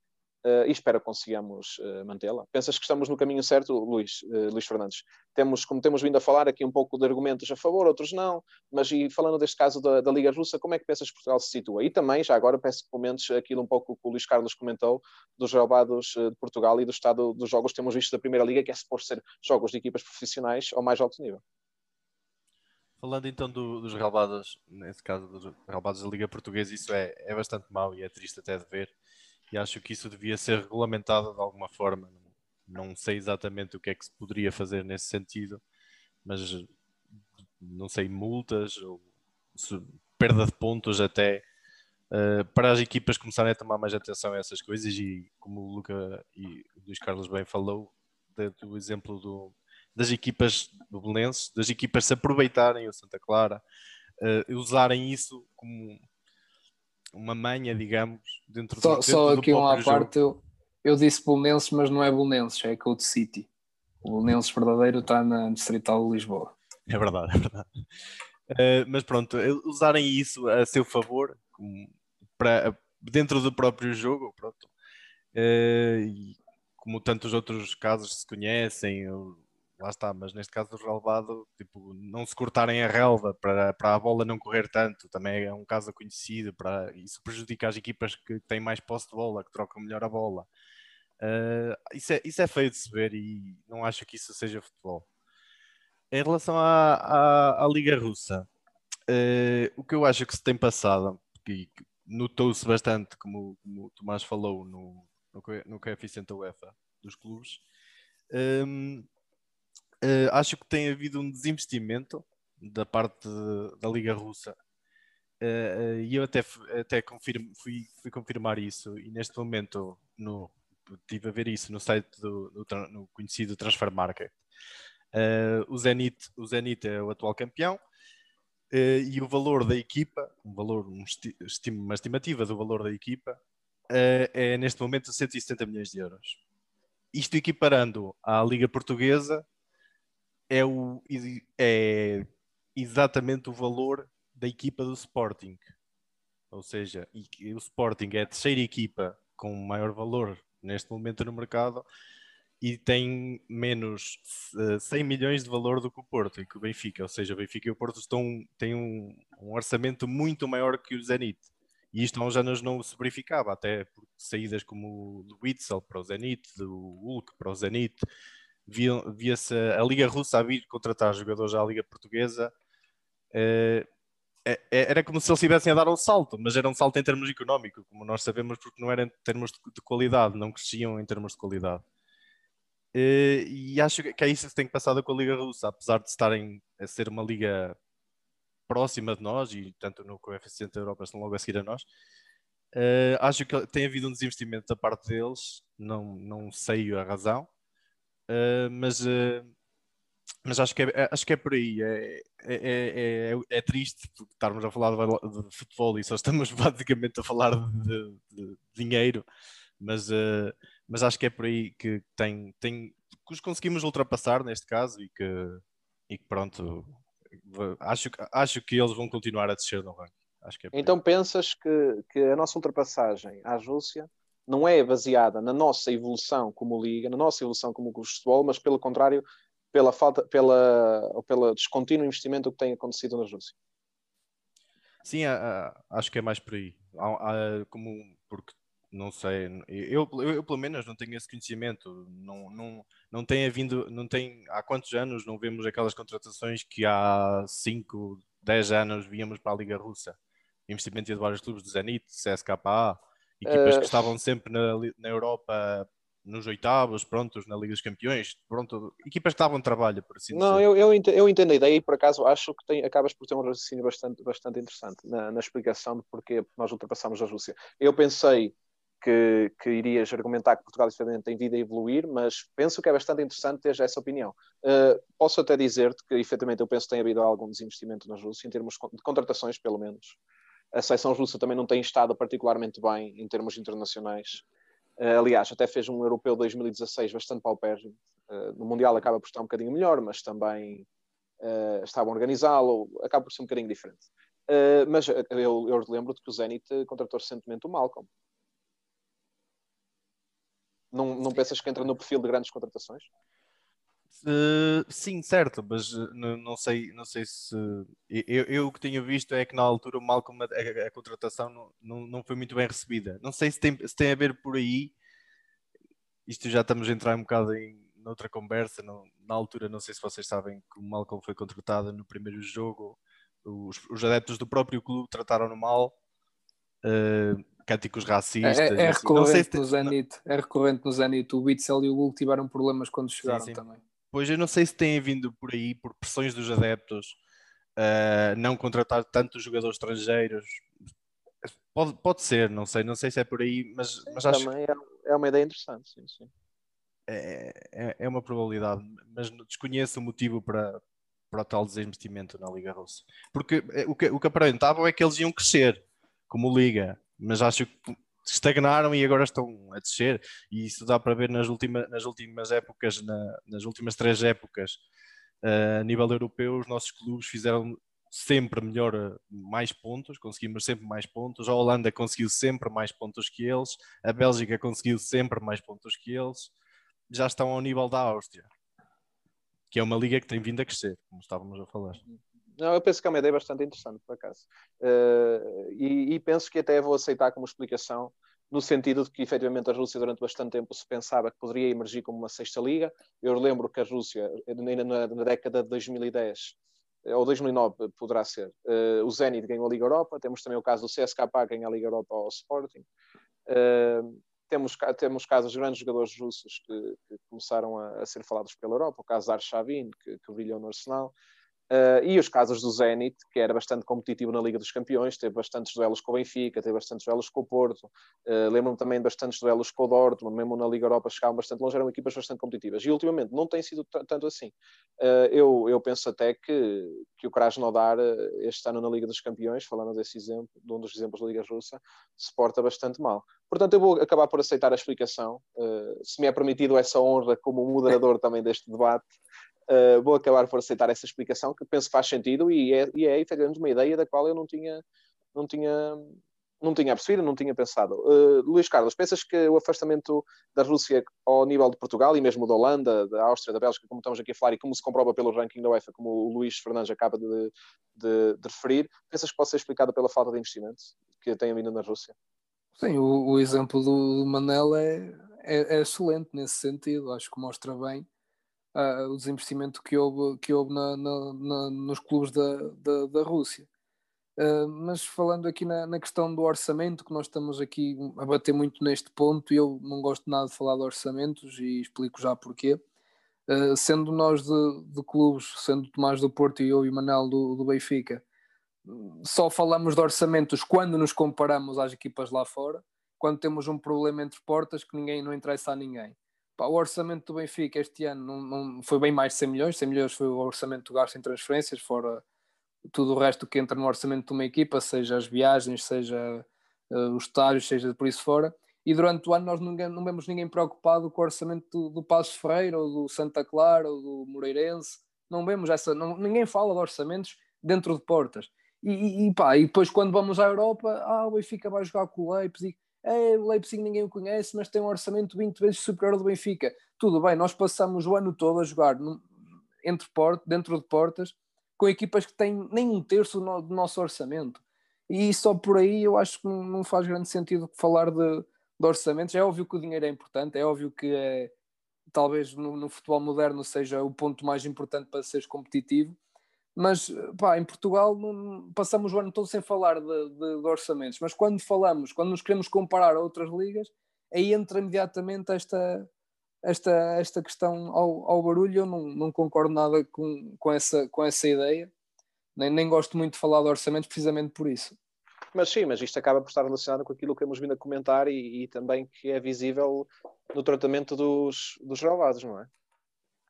uh, e espero que consigamos uh, mantê-la. Pensas que estamos no caminho certo, Luís, uh, Luís Fernandes? Temos, como temos vindo a falar aqui um pouco de argumentos a favor, outros não, mas e falando deste caso da, da Liga Russa, como é que pensas que Portugal se situa? E também, já agora, peço que comentes aquilo um pouco que o Luís Carlos comentou dos roubados de Portugal e do estado dos jogos que temos visto da Primeira Liga, que é suposto ser jogos de equipas profissionais ao mais alto nível. Falando então do, dos roubados, nesse caso dos roubados da Liga Portuguesa, isso é, é bastante mau e é triste até de ver e acho que isso devia ser regulamentado de alguma forma. Não sei exatamente o que é que se poderia fazer nesse sentido, mas não sei, multas ou perda de pontos até uh, para as equipas começarem a tomar mais atenção a essas coisas e como o Luca e o Luís Carlos bem falou, do exemplo do, das equipas do Belenenses, das equipas se aproveitarem o Santa Clara, uh, usarem isso como uma manha, digamos, dentro só, do Só aqui uma parte, eu, eu disse Bolonenses, mas não é Bolonenses, é Code City. O Bolonenses verdadeiro está na Distrital de Lisboa. É verdade, é verdade. Uh, mas pronto, usarem isso a seu favor, para, dentro do próprio jogo, pronto. Uh, e como tantos outros casos se conhecem, lá está, mas neste caso do relevado, tipo, não se cortarem a relva para, para a bola não correr tanto, também é um caso conhecido, para, isso prejudica as equipas que têm mais posse de bola, que trocam melhor a bola. Uh, isso, é, isso é feio de se ver e não acho que isso seja futebol. Em relação à, à, à Liga Russa, uh, o que eu acho que se tem passado, que notou-se bastante, como, como o Tomás falou no, no, no coeficiente da UEFA dos clubes, um, ah, uh, acho que tem havido um desinvestimento da parte de, da Liga Russa. Uh, e eu até, até confirmo, fui, fui confirmar isso e neste momento no, estive a ver isso no site do no, conhecido Transfer Market. Uh, o, Zenit, o Zenit é o atual campeão uh, e o valor da equipa, um valor, um esti uma estimativa do valor da equipa, uh, é neste momento 170 milhões de euros. Isto equiparando à Liga Portuguesa, é, o, é exatamente o valor da equipa do Sporting. Ou seja, o Sporting é a terceira equipa com maior valor neste momento no mercado e tem menos 100 eh, milhões de valor do que o Porto e que o Benfica. Ou seja, o Benfica e o Porto estão, têm um, um orçamento muito maior que o Zenit. E isto há uns anos não se verificava, até saídas como do Witzel para o Zenit, do Hulk para o Zenit, via-se a Liga Russa a vir contratar jogadores à Liga Portuguesa. Eh, é, é, era como se eles estivessem a dar um salto, mas era um salto em termos económicos, como nós sabemos, porque não era em termos de, qualidade, não cresciam em termos de qualidade. Eh, e acho que é isso que tem passado com a Liga Russa, apesar de estarem a ser uma liga próxima de nós, e tanto no coeficiente da Europa estão logo a seguir a nós, uh, acho que tem havido um desinvestimento da parte deles, não, não sei a razão, Uh, mas, uh, mas acho que, é, acho que é por aí. É, é, é, é, é triste estarmos a falar de, de, futebol e só estamos basicamente a falar de, de dinheiro, mas, uh, mas acho que é por aí que tem, tem que os conseguimos ultrapassar neste caso e que, e que pronto. Acho, acho que eles vão continuar a descer no ranking. É então pensas que, que a nossa ultrapassagem à Rússia não é baseada na nossa evolução como liga, na nossa evolução como clube de futebol, mas pelo contrário, pela falta, pela, ou pelo descontínuo investimento que tem acontecido na Rússia. Sim, acho que é mais por aí. como, porque não sei, eu, eu, eu, pelo menos não tenho esse conhecimento. Não, não, não tem havido, não tem, há quantos anos não vemos aquelas contratações que há 5, 10 anos víamos para a Liga Russa? Investimento de vários clubes do Zenit, CSKA, equipas uh... que estavam sempre na, na Europa nos oitavos, prontos, na Liga dos Campeões, pronto, equipas que estavam trabalho, por assim Não, dizer. eu, eu, entendo, eu entendo a ideia e por acaso acho que tem, acabas por ter um raciocínio bastante, bastante interessante na, na explicação de porque nós ultrapassamos a Rússia. Eu pensei que, que irias argumentar que Portugal efetivamente tem vindo a evoluir, mas penso que é bastante interessante ter essa opinião. Uh, posso até dizer-te que efetivamente eu penso que tem havido algum desinvestimento na Rússia, em termos de contratações, pelo menos. A seleção russa também não tem estado particularmente bem em termos internacionais. Uh, aliás, até fez um europeu 2016 bastante paupérrimo. Uh, no Mundial acaba por estar um bocadinho melhor, mas também uh, estavam a organizá-lo, acaba por ser um bocadinho diferente. mas eu, eu lembro-te que o Zenit contratou recentemente o Malcolm. Não, não pensas que entra no perfil de grandes contratações? Uh, sim, certo, mas uh, não, sei, não sei se eu, eu o que tenho visto é que na altura o Malcolm a, a, a contratação não, não, não, foi muito bem recebida. Não sei se tem, se tem a ver por aí. Isto já estamos a entrar um bocado em noutra conversa. Não, na altura, não sei se vocês sabem que o Malcolm foi contratado no primeiro jogo. Os, os adeptos do próprio clube trataram-no mal. Uh, cânticos racistas. É, é assim. recorrente se no Zenit, é recorrente no Zenit. O Witzel e o Hugo tiveram problemas quando chegaram sim, sim. também. Pois eu não sei se têm vindo por aí, por pressões dos adeptos, uh, não contratar tantos jogadores estrangeiros. Pode, pode ser, não sei, não sei se é por aí, mas, sim, mas acho. Também é, é uma ideia interessante, sim, sim. É, é, é uma probabilidade, mas desconheço o motivo para, para o tal desinvestimento na Liga Russa. Porque eh, o que, o que aparentavam é que eles iam crescer como Liga, mas acho que estagnaram e agora estão a descer. E isso dá para ver nas, última, nas últimas épocas, na, nas últimas três épocas, uh, a nível europeu, os nossos clubes fizeram sempre melhor, eh, mais pontos, conseguimos sempre mais pontos. A Holanda conseguiu sempre mais pontos que eles, a Bélgica conseguiu sempre mais pontos que eles. Já estão ao nível da Áustria, que é uma liga que tem vindo a crescer, como estávamos a falar. Não, eu penso que é uma ideia bastante interessante, por acaso. Uh, e, e, penso que até vou aceitar como explicação, no sentido de que, efetivamente, a Rússia, durante bastante tempo, se pensava que poderia emergir como uma sexta liga. Eu lembro que a Rússia, ainda na, na década de 2010, eh, ou 2009 poderá ser, uh, o Zenit ganhou a Liga Europa, temos também o caso do CSKA ganhar a Liga Europa ao Sporting. Uh, temos, temos casos de grandes jogadores russos que, que começaram a, a, ser falados pela Europa, o caso de Arshavin, que, que brilhou no Arsenal. Uh, e os casos do Zenit, que era bastante competitivo na Liga dos Campeões, teve bastantes duelos com o Benfica, teve bastantes duelos com o Porto, uh, lembro-me também de bastantes duelos com o Dortmund, mesmo na Liga Europa chegavam bastante longe, eram equipas bastante competitivas. E ultimamente não tem sido tanto assim. Uh, eu, eu penso até que, que o Krasnodar, este ano na Liga dos Campeões, falando desse exemplo, de um dos exemplos da Liga Russa, se porta bastante mal. Portanto, eu vou acabar por aceitar a explicação, se me é permitido essa honra como moderador também deste debate. Uh, vou acabar por aceitar essa explicação que penso que faz sentido e é, e é efetivamente uma ideia da qual eu não tinha, não tinha, não tinha percebido, não tinha pensado. Uh, Luís Carlos, pensas que o afastamento da Rússia ao nível de Portugal e mesmo da Holanda, da Áustria, da Bélgica, como estamos aqui a falar e como se comprova pelo ranking da UEFA, como o Luís Fernandes acaba de, de, de referir, pensas que pode ser explicado pela falta de investimento que tem havido na Rússia? Sim, o, o exemplo do Manel é, é, é excelente nesse sentido, acho que mostra bem uh, o desinvestimento que houve, que houve na, na, na, nos clubes da, da, da Rússia. Uh, mas falando aqui na, na, questão do orçamento, que nós estamos aqui a bater muito neste ponto, eu não gosto nada de falar de orçamentos e explico já porquê. Uh, sendo nós de, de, clubes, sendo Tomás do Porto e eu e Manel do, do Benfica, só falamos de orçamentos quando nos comparamos às equipas lá fora, quando temos um problema entre portas que ninguém não interessa a ninguém. Pá, o orçamento do Benfica este ano não, não, foi bem mais de 100 milhões. 100 milhões foi o orçamento do gasto em transferências, fora tudo o resto que entra no orçamento de uma equipa, seja as viagens, seja uh, os estádios, seja por isso fora. E durante o ano nós não, não vemos ninguém preocupado com o orçamento do, do Passo Ferreira, ou do Santa Clara, ou do Moreirense. Não vemos essa. Não, ninguém fala de orçamentos dentro de portas. E, e, pá, e depois quando vamos à Europa, ah, o Benfica vai jogar com o Leipzig é, o Leipzig ninguém o conhece, mas tem um orçamento 20 vezes superior ao do Benfica. Tudo bem, nós passamos o ano todo a jogar entre port, dentro de portas com equipas que têm nem um terço do nosso orçamento. e só por aí eu acho que não faz grande sentido falar de, de orçamentos. É óbvio que o dinheiro é importante, é óbvio que é, talvez no, no, futebol moderno seja o ponto mais importante para seres competitivo, mas pá, em Portugal não, passamos o ano todo sem falar de, de, de, orçamentos, mas quando falamos, quando nos queremos comparar a outras ligas, aí entra imediatamente esta, esta, esta questão ao, ao barulho. Eu não, não concordo nada com, com, essa, com essa ideia, nem, nem gosto muito de falar de orçamentos precisamente por isso. Mas sim, mas isto acaba por estar relacionado com aquilo que temos vindo a comentar e, e também que é visível no tratamento dos, dos relevados, não é?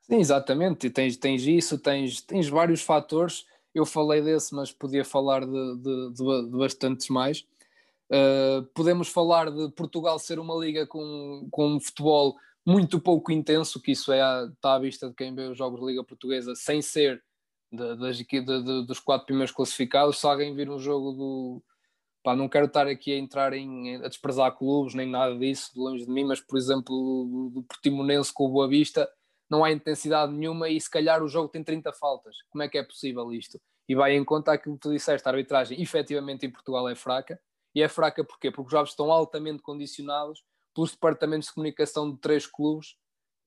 Sim, exatamente. Tens, tens isso, tens, tens vários fatores. Eu falei desse, mas podia falar de, de, de, de bastantes mais. Uh, podemos falar de Portugal ser uma liga com, com um futebol muito pouco intenso, que isso é, está à vista de quem vê os jogos de Liga Portuguesa, sem ser de, dos quatro primeiros classificados. Se alguém vir um jogo do. Pá, não quero estar aqui a entrar em, a desprezar clubes, nem nada disso, longe de mim, mas por exemplo, do, do Portimonense com o Boa Vista, não há intensidade nenhuma e se calhar o jogo tem 30 faltas. Como é que é possível isto? E vai em conta aquilo que tu disseste, a arbitragem efetivamente em Portugal é fraca. E é fraca porquê? Porque os jogos estão altamente condicionados pelos departamentos de comunicação de três clubes,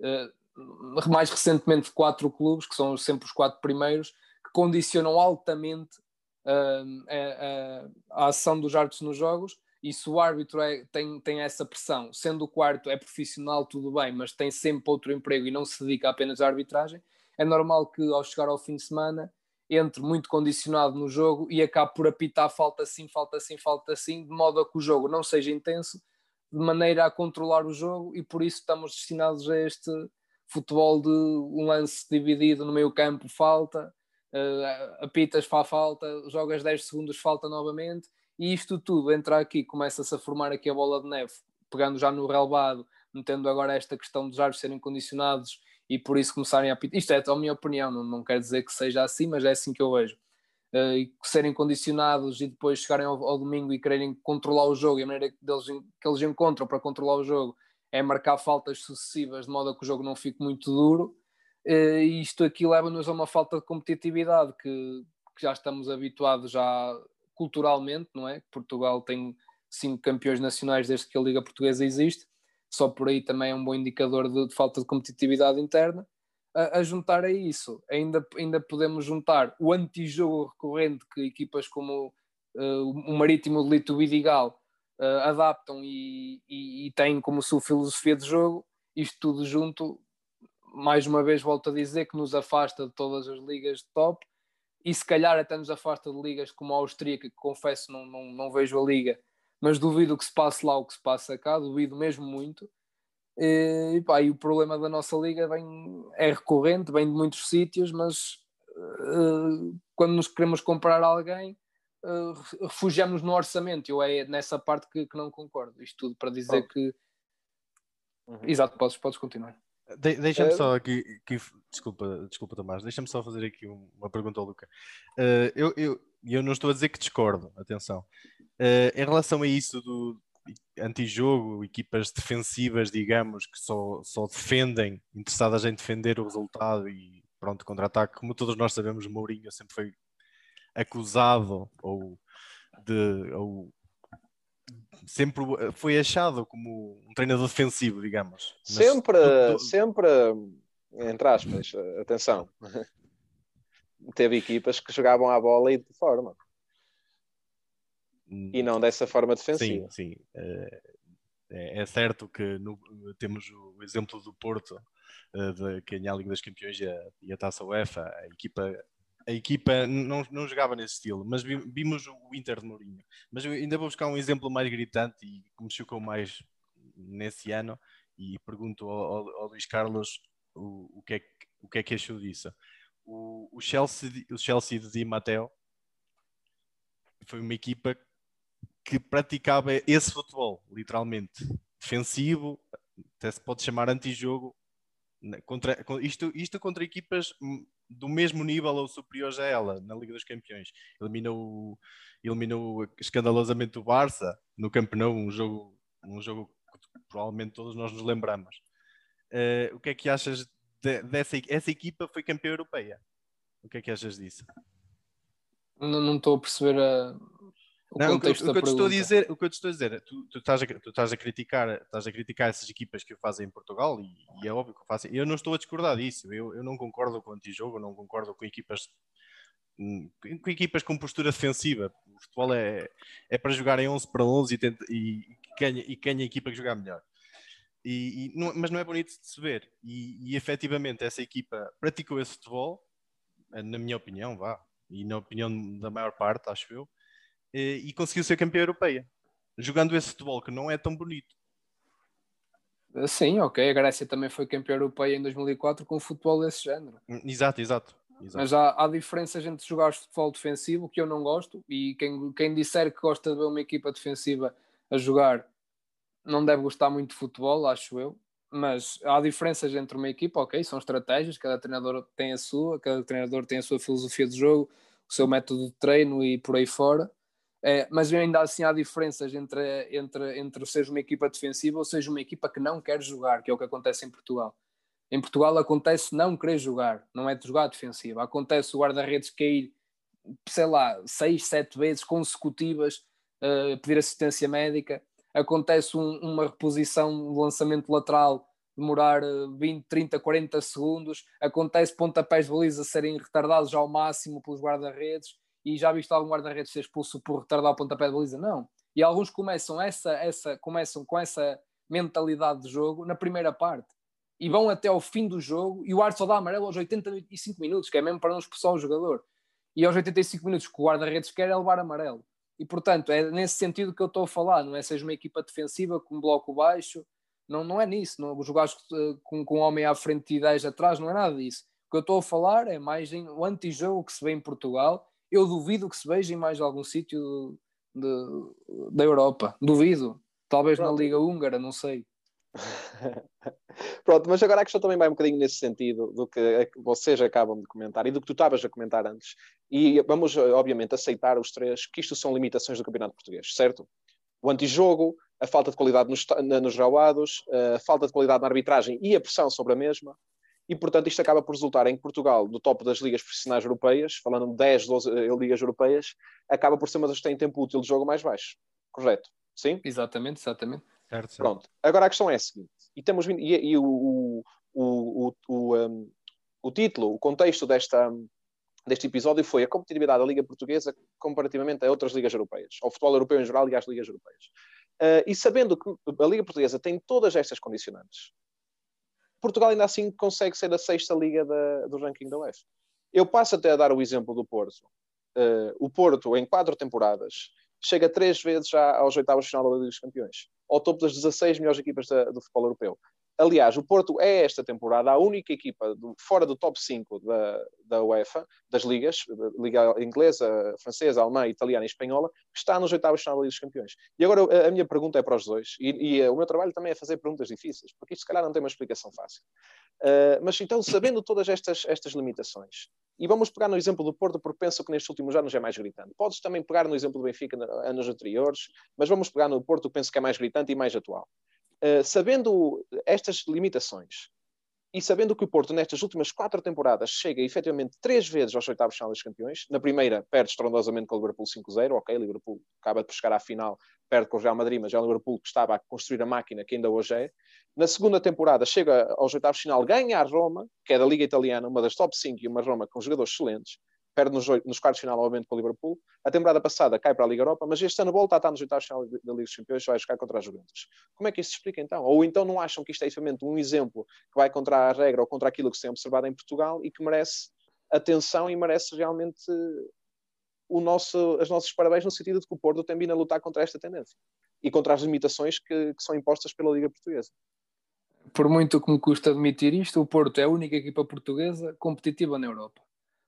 uh, mais recentemente quatro clubes, que são sempre os quatro primeiros, que condicionam altamente uh, a, a, a, ação dos árbitros nos jogos. E se o árbitro é, tem, tem essa pressão, sendo o quarto é profissional, tudo bem, mas tem sempre outro emprego e não se dedica apenas à arbitragem, é normal que ao chegar ao fim de semana entre muito condicionado no jogo e acabe por apitar falta assim, falta assim, falta assim, de modo a que o jogo não seja intenso de maneira a controlar o jogo e por isso estamos destinados a este futebol de um lance dividido no meio campo, falta, uh, apitas a falta, jogas 10 segundos, falta novamente, e isto tudo entra aqui, começa-se a formar aqui a bola de neve, pegando já no relevado, metendo agora esta questão dos árbitros serem condicionados e por isso começarem a apitar. Isto é a minha opinião, não, não quer dizer que seja assim, mas é assim que eu vejo uh, serem condicionados e depois chegarem ao, ao, domingo e quererem controlar o jogo e a maneira que, deles, que eles encontram para controlar o jogo é marcar faltas sucessivas de modo a que o jogo não fique muito duro uh, e isto aqui leva-nos a uma falta de competitividade que, que, já estamos habituados já culturalmente, não é? Portugal tem cinco campeões nacionais desde que a Liga Portuguesa existe, só por aí também é um bom indicador de, de falta de competitividade interna a, a, juntar a isso. Ainda, ainda podemos juntar o antijogo recorrente que equipas como uh, o Marítimo de Lito Vidigal uh, adaptam e, e, e, têm como sua filosofia de jogo. Isto tudo junto, mais uma vez volto a dizer, que nos afasta de todas as ligas de top e se calhar até nos afasta de ligas como a Austríaca, que confesso não, não, não vejo a liga, mas duvido que se passe lá o que se passa cá, duvido mesmo muito. E, pá, e o problema da nossa liga vem, é recorrente, vem de muitos sítios, mas uh, quando nos queremos comprar alguém, uh, refugiamos no orçamento. Eu é nessa parte que, que não concordo. Isto tudo para dizer que. Uhum. Exato, podes, podes continuar. De, Deixa-me só aqui, aqui, desculpa, desculpa Tomás, deixa-me só fazer aqui uma pergunta ao Luca. Uh, eu, eu, eu não estou a dizer que discordo, atenção. Uh, em relação a isso do, antijogo, equipas defensivas, digamos, que só, só defendem, interessadas em defender o resultado e pronto, contra-ataque. Como todos nós sabemos, Mourinho sempre foi acusado ou de. Ou, sempre foi achado como um treinador defensivo, digamos. Mas sempre, tudo... sempre, entre aspas, atenção. Teve equipas que jogavam a bola e de forma e não dessa forma defensiva. Sim, sim. Eh, é, é certo que no, temos o exemplo do Porto, uh, de ganhar a Liga das Campeões e a, e a Taça UEFA. A equipa, a equipa não, não jogava nesse estilo, mas vimos o Inter de Mourinho. Mas eu ainda vou buscar um exemplo mais gritante e que me chocou mais nesse ano e pergunto ao, ao, ao Luís Carlos o, o, que é, o que é que achou disso. O, o, Chelsea, o Chelsea de Di Matteo foi uma equipa que praticava esse futebol, literalmente. Defensivo, até se pode chamar antijogo. Contra, isto, isto contra equipas do mesmo nível ou superiores a ela na Liga dos Campeões. Eliminou, eliminou escandalosamente o Barça no Camp Nou, um jogo, um jogo que provavelmente todos nós nos lembramos. Uh, o que é que achas de, dessa essa equipa foi campeã europeia? O que é que achas disso? Não estou a perceber a, o não, contexto o, o, que eu te estou a dizer, o que eu te estou a dizer, tu, tu, estás a, tu estás a criticar, estás a criticar essas equipas que o fazem em Portugal e, e é óbvio que o fazem. Eu não estou a discordar disso. Eu, eu não concordo com o antijogo, não concordo com equipas hum, com equipas com postura defensiva. O futebol é, é para jogar em 11 para 11 e, tenta, e, ganha, e ganha a equipa que jogar melhor. E, e não, mas não é bonito de se ver. E, e efetivamente essa equipa praticou esse futebol, na minha opinião, vá, e na opinião da maior parte, acho eu, e, e conseguiu ser campeã europeia, jogando esse futebol que não é tão bonito. Sim, ok. A Grécia também foi campeã europeia em 2004 com futebol desse género. Hum, exato, exato. exato. Mas há, há diferenças entre jogar futebol defensivo, que eu não gosto, e quem, quem disser que gosta de ver uma equipa defensiva a jogar não deve gostar muito de futebol, acho eu. Mas há diferenças entre uma equipa, ok, são estratégias, cada treinador tem a sua, cada treinador tem a sua filosofia de jogo, o seu método de treino e por aí fora. É, mas ainda assim há diferenças entre, entre, entre seja uma equipa defensiva ou seja uma equipa que não quer jogar, que é o que acontece em Portugal. Em Portugal acontece não querer jogar, não é de jogar defensiva. Acontece o guarda-redes cair, sei lá, seis, sete vezes consecutivas, uh, pedir assistência médica acontece um, uma reposição de lançamento lateral demorar 20, 30, 40 segundos, acontece pontapés de baliza serem retardados ao máximo pelos guarda-redes, e já viste algum guarda-redes ser expulso por retardar o pontapé de baliza? Não. E alguns começam, essa, essa, começam com essa mentalidade de jogo na primeira parte e vão até ao fim do jogo e o árbitro só dá amarelo aos 85 minutos, que é mesmo para não expulsar o jogador. E aos 85 minutos que o guarda-redes quer é levar amarelo. E portanto, é nesse sentido que eu estou a falar, não é seja uma equipa defensiva com um bloco baixo, não, não é nisso, não, jogar com, com um homem à frente e 10 atrás, não é nada disso. O que eu estou a falar é mais em, o antijogo que se vê em Portugal. Eu duvido que se veja em mais algum sítio da Europa. Duvido. Talvez Pronto. na Liga Húngara, não sei. Pronto, mas agora a questão também vai um bocadinho nesse sentido do que vocês acabam de comentar e do que tu estavas a comentar antes. E vamos, obviamente, aceitar os três que isto são limitações do Campeonato Português, certo? O antijogo, a falta de qualidade nos, nos rauados, a falta de qualidade na arbitragem e a pressão sobre a mesma. E, portanto, isto acaba por resultar em Portugal, no top das ligas profissionais europeias, falando de 10, 12 eh, ligas europeias, acaba por ser uma das que tem tempo útil de jogo mais baixo. Correto? Sim? Exatamente, exatamente. Certo, certo. Pronto. Agora a questão é a seguinte: e, temos, e, e o, o, o, o, um, o título, o contexto desta, deste episódio foi a competitividade da Liga Portuguesa comparativamente a outras ligas europeias, ao futebol europeu em geral e às ligas europeias. Uh, e sabendo que a Liga Portuguesa tem todas estas condicionantes, Portugal ainda assim consegue ser a sexta liga da, do ranking da UEFA. Eu passo até a dar o exemplo do Porto. Uh, o Porto, em quatro temporadas, chega três vezes já aos oitavos de final da Liga dos Campeões, ao topo das 16 melhores equipas da, do futebol europeu. Aliás, o Porto é esta temporada a única equipa do, fora do top 5 da, da UEFA, das ligas, Liga Inglesa, Francesa, Alemã, Italiana e Espanhola, que está nos oitavos de final da Liga dos Campeões. E agora a, a minha pergunta é para os dois, e, e, o meu trabalho também é fazer perguntas difíceis, porque isto se calhar não tem uma explicação fácil. Uh, mas então, sabendo todas estas, estas limitações, e vamos pegar no exemplo do Porto, porque penso que nestes últimos anos é mais gritante. Podes também pegar no exemplo do Benfica anos anteriores, mas vamos pegar no Porto, que penso que é mais gritante e mais atual. Uh, sabendo estas limitações e sabendo que o Porto, nestas últimas quatro temporadas, chega efetivamente três vezes aos oitavos de final dos campeões, na primeira perde estrondosamente com o Liverpool 5-0, ok, Liverpool acaba de chegar à final, perde com o Real Madrid, mas é o Liverpool que estava a construir a máquina que ainda hoje é. Na segunda temporada chega aos oitavos de final, ganha a Roma, que é da Liga Italiana, uma das top 5 e uma Roma com jogadores excelentes, perde nos, nos quartos de final, obviamente, com o Liverpool. A temporada passada cai para a Liga Europa, mas este ano volta a estar nos oitavos de final da Liga dos Campeões vai jogar contra a Juventus. Como é que isso se explica então? Ou então não acham que isto é efetivamente um exemplo que vai contra a regra ou contra aquilo que se tem observado em Portugal e que merece atenção e merece realmente o nosso, as nossos parabéns no sentido de que o Porto tem vindo a lutar contra esta tendência e contra as limitações que, que são impostas pela Liga Portuguesa por muito que me custa admitir isto, o Porto é a única equipa portuguesa competitiva na Europa.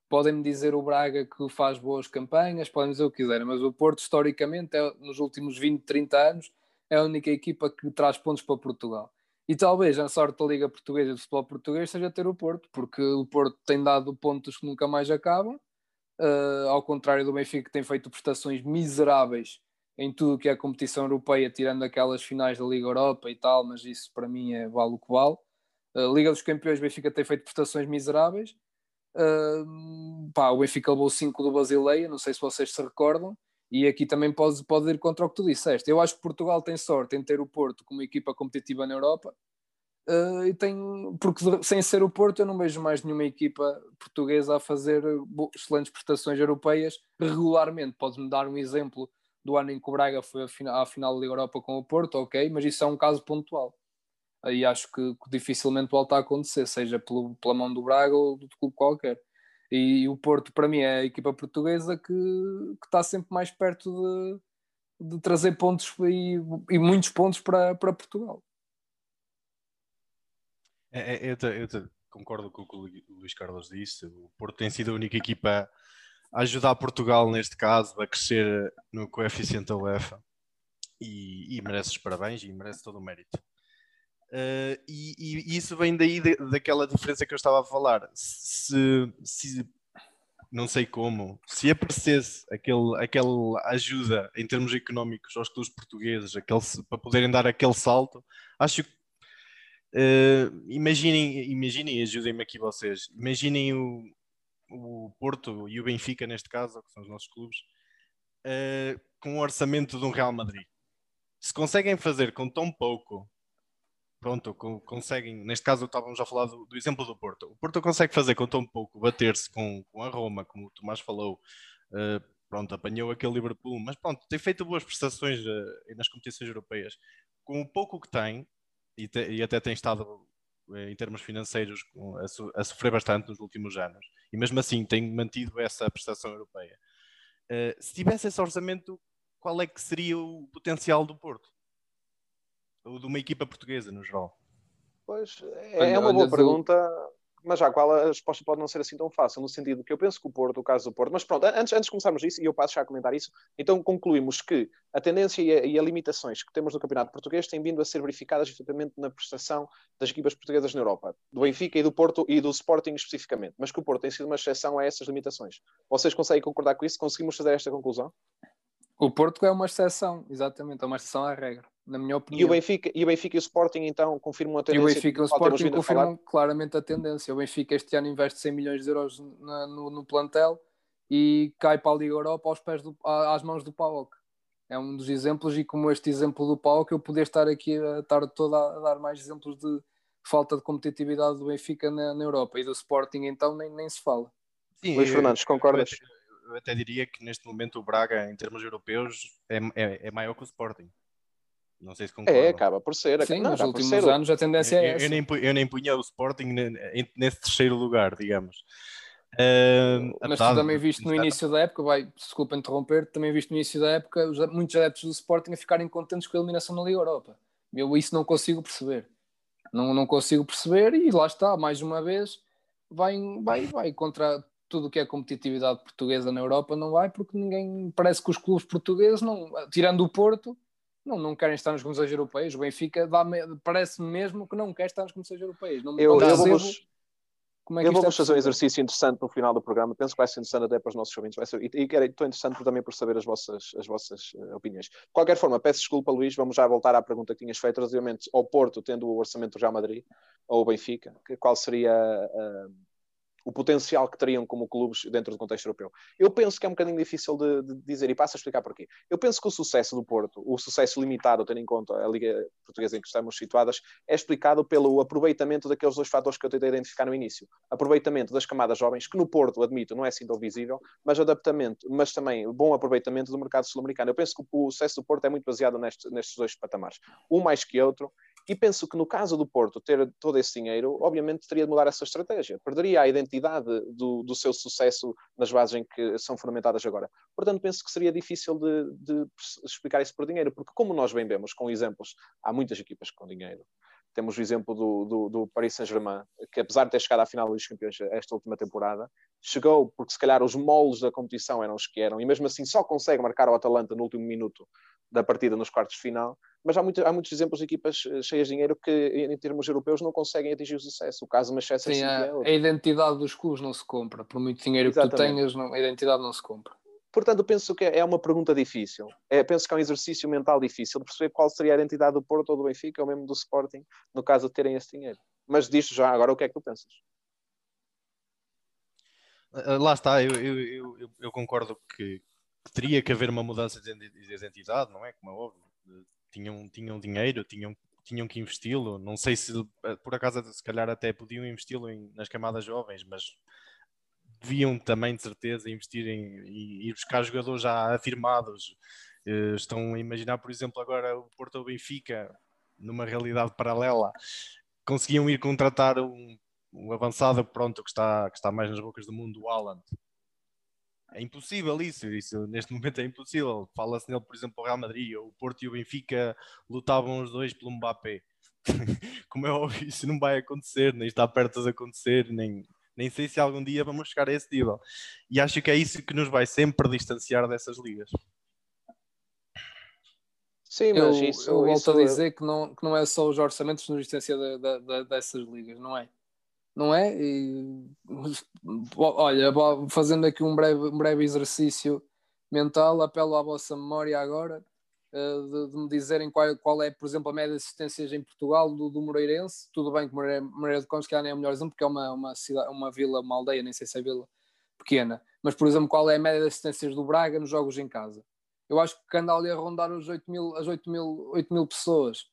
Podem-me dizer o Braga que faz boas campanhas, podem dizer o que quiserem, mas o Porto, historicamente, é, nos últimos 20, 30 anos, é a única equipa que traz pontos para Portugal. E talvez a sorte da Liga Portuguesa de Futebol Português seja ter o Porto, porque o Porto tem dado pontos que nunca mais acabam, uh, ao contrário do Benfica, que tem feito prestações miseráveis em tudo que é competição europeia, tirando aquelas finais da Liga Europa e tal, mas isso para mim é vale o que vale. A Liga dos Campeões, Benfica tem feito prestações miseráveis. Pá, o Benfica levou 5 do Basileia, não sei se vocês se recordam, E aqui também pode, pode ir contra o que tu disseste. Eu acho que Portugal tem sorte em ter o Porto como equipa competitiva na Europa. Uh, e tem, porque sem ser o Porto, eu não vejo mais nenhuma equipa portuguesa a fazer excelentes prestações europeias regularmente. Podes-me dar um exemplo do ano em que o Braga foi à final, à final da Liga Europa com o Porto, ok, mas isso é um caso pontual. Aí acho que, dificilmente volta a acontecer, seja pelo, pela mão do Braga ou do clube qualquer. E, o Porto, para mim, é a equipa portuguesa que, que está sempre mais perto de, de trazer pontos e, e, muitos pontos para, para Portugal. É, é, eu, te, eu te concordo com o que o Luís Carlos disse. O Porto tem sido a única equipa a ajudar Portugal, neste caso, a crescer no coeficiente da UEFA. E, e merece os parabéns e merece todo o mérito. Uh, e, e, isso vem daí de, daquela diferença que eu estava a falar. Se, se, não sei como, se aparecesse aquele, aquela ajuda em termos económicos aos clubes portugueses aquele, para poderem dar aquele salto, acho que uh, imaginem, imaginem, ajudem-me aqui vocês, imaginem o, o Porto e o Benfica, neste caso, que são os nossos clubes, uh, com o orçamento de um Real Madrid. Se conseguem fazer com tão pouco pronto, conseguem, neste caso estávamos a falar do, do, exemplo do Porto. O Porto consegue fazer com tão pouco, bater-se com, com a Roma, como o Tomás falou, uh, pronto, apanhou aquele Liverpool, mas pronto, tem feito boas prestações uh, nas competições europeias. Com o pouco que tem, e, te, e até tem estado uh, em termos financeiros a, so, a, sofrer bastante nos últimos anos, e mesmo assim tem mantido essa prestação europeia. se tivesse esse orçamento, qual é que seria o potencial do Porto? Ou de uma equipa portuguesa no geral? Pois, é, é uma boa pergunta, mas já qual a resposta pode não ser assim tão fácil, no sentido que eu penso que o Porto, o caso do Porto, mas pronto, antes, antes de começarmos isso, e eu passo já a comentar isso, então concluímos que a tendência e, a, e as limitações que temos no Campeonato Português têm vindo a ser verificadas efetivamente na prestação das equipas portuguesas na Europa, do Benfica e do Porto e do Sporting especificamente, mas que o Porto tem sido uma exceção a essas limitações. Vocês conseguem concordar com isso? Conseguimos fazer esta conclusão? O Porto é uma exceção, exatamente, é uma exceção à regra na minha opinião. E o Benfica e o, Benfica e o Sporting então confirmam a tendência? E o Benfica e o Sporting confirmam claramente a tendência. O Benfica este ano investe 100 milhões de euros na, no, no, plantel e cai para a Liga Europa aos pés do, às mãos do PAOK. É um dos exemplos e como este exemplo do PAOK eu poder estar aqui a tarde toda a dar mais exemplos de falta de competitividade do Benfica na, na Europa e do Sporting então nem, nem se fala. Sim, Luís Fernandes, concordas? Eu, eu, até diria que neste momento o Braga, em termos europeus, é, é, é maior que o Sporting. Não sei se concorda. É, acaba por ser. Sim, não, nos últimos ser. anos a tendência é eu, essa. Eu nem, eu nem punha o Sporting nesse terceiro lugar, digamos. Uh, mas tu também viste no início da época, vai, desculpa interromper, também viste no início da época os, muitos adeptos do Sporting a ficarem contentes com a eliminação na Liga Europa. Eu isso não consigo perceber. Não, não consigo perceber e lá está, mais uma vez, vai, vai, vai contra tudo o que é competitividade portuguesa na Europa, não vai, porque ninguém, parece que os clubes portugueses, não, tirando o Porto, não, não querem estar nos competições europeias. O Benfica parece mesmo que não quer estar nos competições europeias. Não, eu, eu vou-vos é eu vou é fazer um exercício interessante no final do programa. Penso que vai ser interessante até para os nossos ouvintes. Vai ser, e, e estou interessante também por saber as vossas, as vossas uh, opiniões. De qualquer forma, peço desculpa, Luís. Vamos já voltar à pergunta que tinhas feito relativamente ao Porto, tendo o orçamento do Real Madrid, ou o Benfica. Que, qual seria. Uh, o potencial que teriam como clubes dentro do contexto europeu. Eu penso que é um bocadinho difícil de, de, dizer e passo a explicar porquê. Eu penso que o sucesso do Porto, o sucesso limitado, tendo em conta a Liga Portuguesa em que estamos situadas, é explicado pelo aproveitamento daqueles dois fatores que eu tentei identificar no início. Aproveitamento das camadas jovens, que no Porto, admito, não é assim tão visível, mas adaptamento, mas também bom aproveitamento do mercado sul-americano. Eu penso que o sucesso do Porto é muito baseado neste, nestes dois patamares. Um mais que outro, e penso que no caso do Porto ter todo esse dinheiro, obviamente teria de mudar essa estratégia. Perderia a identidade do, do seu sucesso nas bases em que são fundamentadas agora. Portanto, penso que seria difícil de, de explicar isso por dinheiro, porque como nós bem vemos com exemplos, há muitas equipas com dinheiro. Temos o exemplo do, do, do Paris Saint-Germain, que apesar de ter chegado à final dos campeões esta última temporada, chegou porque se calhar os moldes da competição eram os que eram, e mesmo assim só consegue marcar o Atalanta no último minuto da partida nos quartos de final, mas há, muito, há muitos exemplos de equipas eh, cheias de dinheiro que, em termos europeus, não conseguem atingir o sucesso. O caso Manchester City a, é a identidade dos clubes não se compra. Por muito dinheiro Exatamente. que tu tenhas, não, a identidade não se compra. Portanto, penso que é uma pergunta difícil. É, penso que é um exercício mental difícil de perceber qual seria a identidade do Porto ou do Benfica ou mesmo do Sporting, no caso de terem esse dinheiro. Mas disto já, agora o que é que tu pensas? Lá está, eu, eu, eu, eu concordo que teria que haver uma mudança de identidade, não é? Como é óbvio. Tinham, tinham dinheiro, tinham, tinham que investi-lo. Não sei se eh, por acaso se calhar até podiam investi-lo nas camadas jovens, mas deviam também de certeza investir em e ir buscar jogadores já afirmados. Eh, estão a imaginar, por exemplo, agora o Porto ou Benfica numa realidade paralela conseguiam ir contratar um, um avançado pronto que está, que está mais nas bocas do mundo, o Haaland é impossível isso, isso neste momento é impossível. Fala-se nele, por exemplo, o Real Madrid, ou o Porto e o Benfica lutavam os dois pelo Mbappé. Como é óbvio, isso não vai acontecer, nem está perto de acontecer, nem, nem sei se algum dia vamos chegar a esse nível. E acho que é isso que nos vai sempre distanciar dessas ligas. Sim, mas eu, isso, eu volto isso... a dizer que não, que não é só os orçamentos que nos distanciam dessas ligas, não é? Não é? E, olha, fazendo aqui um breve, um breve exercício mental, apelo à vossa memória agora uh, de, de, me dizerem qual, qual é, por exemplo, a média de assistências em Portugal do, do Moreirense. Tudo bem que Moreira, Moreira de Contos que é o melhor exemplo, porque é uma, uma, cidade, uma vila, uma aldeia, nem sei se é vila pequena. Mas, por exemplo, qual é a média de assistências do Braga nos jogos em casa? Eu acho que anda ali a rondar os 8 mil, as 8 mil, 8 mil pessoas.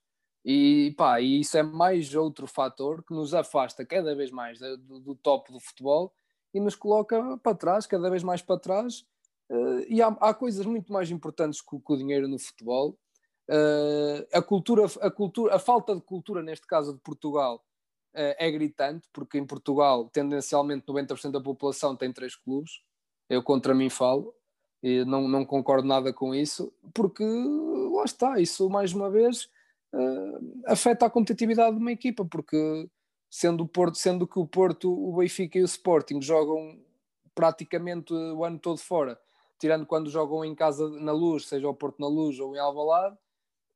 E, pá, e isso é mais outro fator que nos afasta cada vez mais do, do top do futebol e nos coloca para trás, cada vez mais para trás. Uh, e há, há, coisas muito mais importantes que, que o dinheiro no futebol. Uh, a cultura, a cultura, a falta de cultura neste caso de Portugal uh, é gritante, porque em Portugal tendencialmente 90% da população tem três clubes. Eu contra mim falo e não, não concordo nada com isso, porque lá está, isso mais uma vez uh, afeta a competitividade de uma equipa, porque sendo, o Porto, sendo que o Porto, o Benfica e o Sporting jogam praticamente o ano todo fora, tirando quando jogam em casa na Luz, seja o Porto na Luz ou em Alvalade,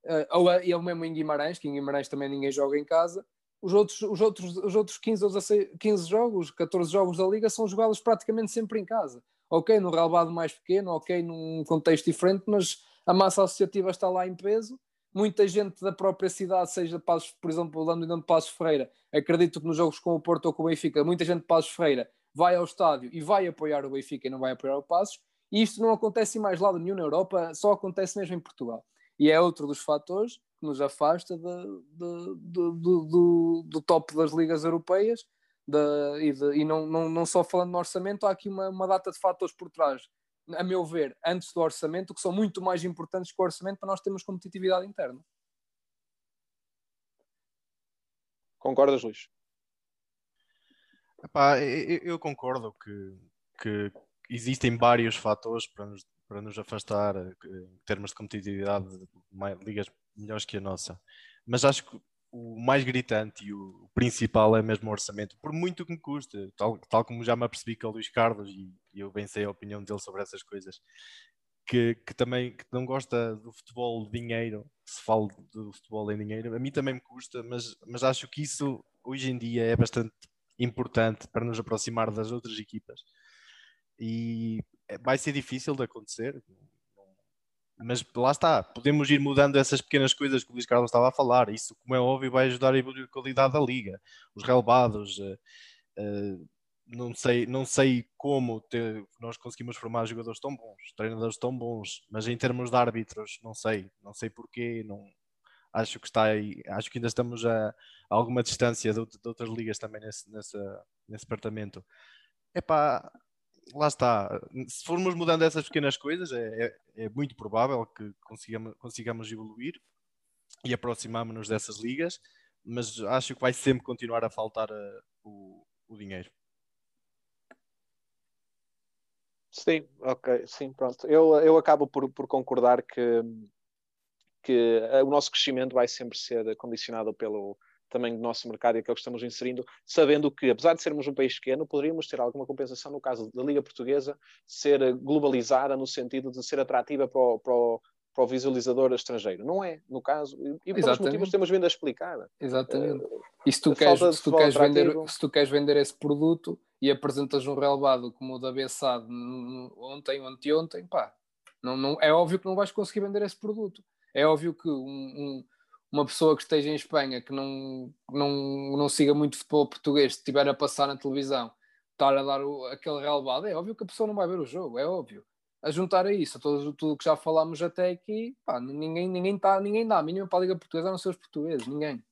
uh, ou é, o mesmo em Guimarães, que em Guimarães também ninguém joga em casa, os outros, os outros, os outros 15 ou 16, 15 jogos, 14 jogos da Liga são jogados praticamente sempre em casa. Ok, no relevado mais pequeno, ok, num contexto diferente, mas a massa associativa está lá em peso muita gente da própria cidade, seja Passos, por exemplo, dando de Passos Ferreira, acredito que nos jogos com o Porto ou com o Benfica, muita gente de Passos Ferreira vai ao estádio e vai apoiar o Benfica e não vai apoiar o Passos, e isto não acontece em mais lado nenhum na Europa, só acontece mesmo em Portugal. E é outro dos fatores que nos afasta de, de, de, do, do top das ligas europeias, e, e não, não, não só falando no orçamento, há aqui uma, uma data de fatores por trás a meu ver, antes do orçamento, que são muito mais importantes que o orçamento para nós termos competitividade interna. Concordas, Luís? Epá, eu, eu, concordo que, que existem vários fatores para nos, para nos afastar eh, em termos de competitividade de ligas melhores que a nossa. Mas acho que o mais gritante e o principal é mesmo o orçamento, por muito que me custe, tal, tal como já me apercebi que o Luís Carlos e, eu bem sei a opinião dele sobre essas coisas, que, que, também que não gosta do futebol dinheiro, se fala do futebol em dinheiro, a mim também me custa, mas, mas acho que isso hoje em dia é bastante importante para nos aproximar das outras equipas e vai ser difícil de acontecer, mas lá está, podemos ir mudando essas pequenas coisas que o Luís Carlos estava a falar. Isso, como é óbvio, vai ajudar a evoluir a qualidade da liga. Os relevados, uh, uh, não, sei, não sei como ter, nós conseguimos formar jogadores tão bons, treinadores tão bons, mas em termos de árbitros, não sei, não sei porquê, não, acho que está aí, acho que ainda estamos a, a alguma distância de, de, outras ligas também nesse, nesse departamento. Epá, lá está. Se formos mudando essas pequenas coisas, é, é, é muito provável que consigamos, consigamos evoluir e aproximamos-nos dessas ligas, mas acho que vai sempre continuar a faltar uh, o, o dinheiro. Sim, ok, sim, pronto. Eu, eu acabo por, por concordar que, que o nosso crescimento vai sempre ser condicionado pelo, também do nosso mercado e aquilo que estamos inserindo, sabendo que, apesar de sermos um país pequeno, poderíamos ter alguma compensação no caso da Liga Portuguesa ser globalizada no sentido de ser atrativa para o, para o, para o visualizador estrangeiro. Não é, no caso, e, por motivos temos vindo a explicar. Exatamente. Uh, e se tu, queres, se, tu queres vender, se tu queres vender esse produto e apresentas um relevado como o da Bessade ontem anteontem, pá, não, não, é óbvio que não vais conseguir vender esse produto. É óbvio que um, um uma pessoa que esteja em Espanha que não, não, não siga muito futebol português, se estiver a passar na televisão, estar a dar o, aquele relevado, é óbvio que a pessoa não vai ver o jogo, é óbvio. a juntar a isso, a tudo, tudo que já falámos até aqui, pá, ninguém, ninguém, tá, ninguém dá a mínima para a Liga Portuguesa a não ser os portugueses, ninguém.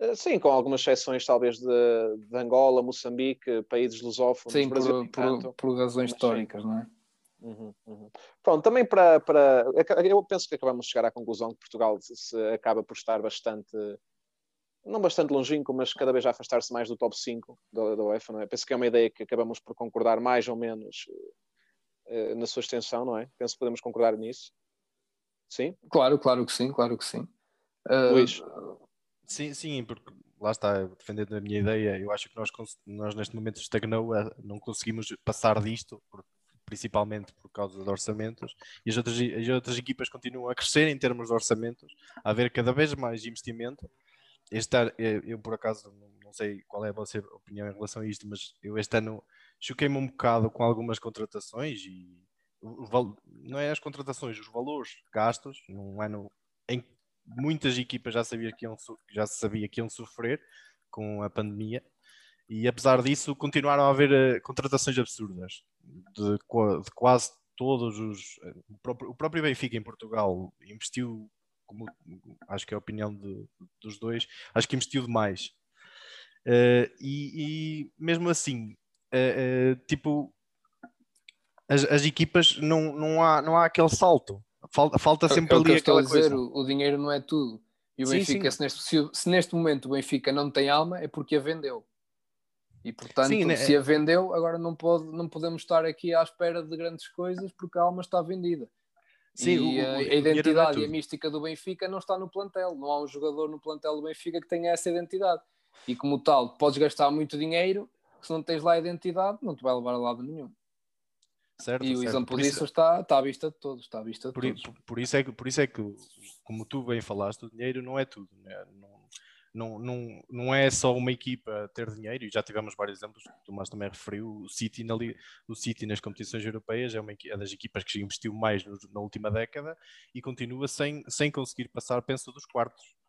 Eh, sim, com algumas exceções talvez de, de Angola, Moçambique, países lusófonos, sim, Brasil, por, por, por, razões históricas, não é? Uhum, uhum. Pronto, também para, para. Eu penso que acabamos de chegar à conclusão que Portugal se acaba por estar bastante. Não bastante longínquo, mas cada vez a afastar-se mais do top 5 da, da UEFA, não é? Penso que é uma ideia que acabamos por concordar mais ou menos uh, na sua extensão, não é? Penso que podemos concordar nisso. Sim? Claro, claro que sim, claro que sim. Uh, Luís. Sim, sim, porque lá está, defendendo a minha ideia, eu acho que nós, nós neste momento estagnou, não conseguimos passar disto, principalmente por causa de orçamentos, e as outras, as outras equipas continuam a crescer em termos de orçamentos, a haver cada vez mais investimento. Este ano, eu, por acaso não sei qual é a vossa opinião em relação a isto, mas eu este ano choquei-me um bocado com algumas contratações e não é as contratações, os valores gastos num ano em que muitas equipas já sabia que iam, já sabia que iam sofrer com a pandemia. E apesar disso continuaram a haver uh, contratações absurdas de, de, quase todos os o próprio, o próprio, Benfica em Portugal investiu como acho que é a opinião de, dos dois acho que investiu demais. Uh, e, e, mesmo assim uh, tipo as, as, equipas não, não, há, não há aquele salto falta, falta sempre é, ali aquela coisa dizer, o, o dinheiro não é tudo e o sim, Benfica, sim. Se, neste, se, se neste momento o Benfica não tem alma é porque a vendeu e portanto, Sim, né? se a vendeu, agora não, pode, não podemos estar aqui à espera de grandes coisas porque a alma está vendida. Sim, e o, a, a é identidade e a mística do Benfica não está no plantel. Não há um jogador no plantel do Benfica que tenha essa identidade. E como tal, podes gastar muito dinheiro, se não tens lá a identidade, não te vai levar a lado nenhum. Certo, e o certo. exemplo disso está, está à vista de todos. Está à vista de por, todos. Por, por, isso é que, por isso é que, como tu bem falaste, o dinheiro não é tudo. Né? Não, não, não, não é só uma equipa ter dinheiro, e já tivemos vários exemplos, o Tomás também referiu, o City, na, o City nas competições europeias é uma é das equipas que investiu mais no, na última década e continua sem, sem conseguir passar, penso, dos quartos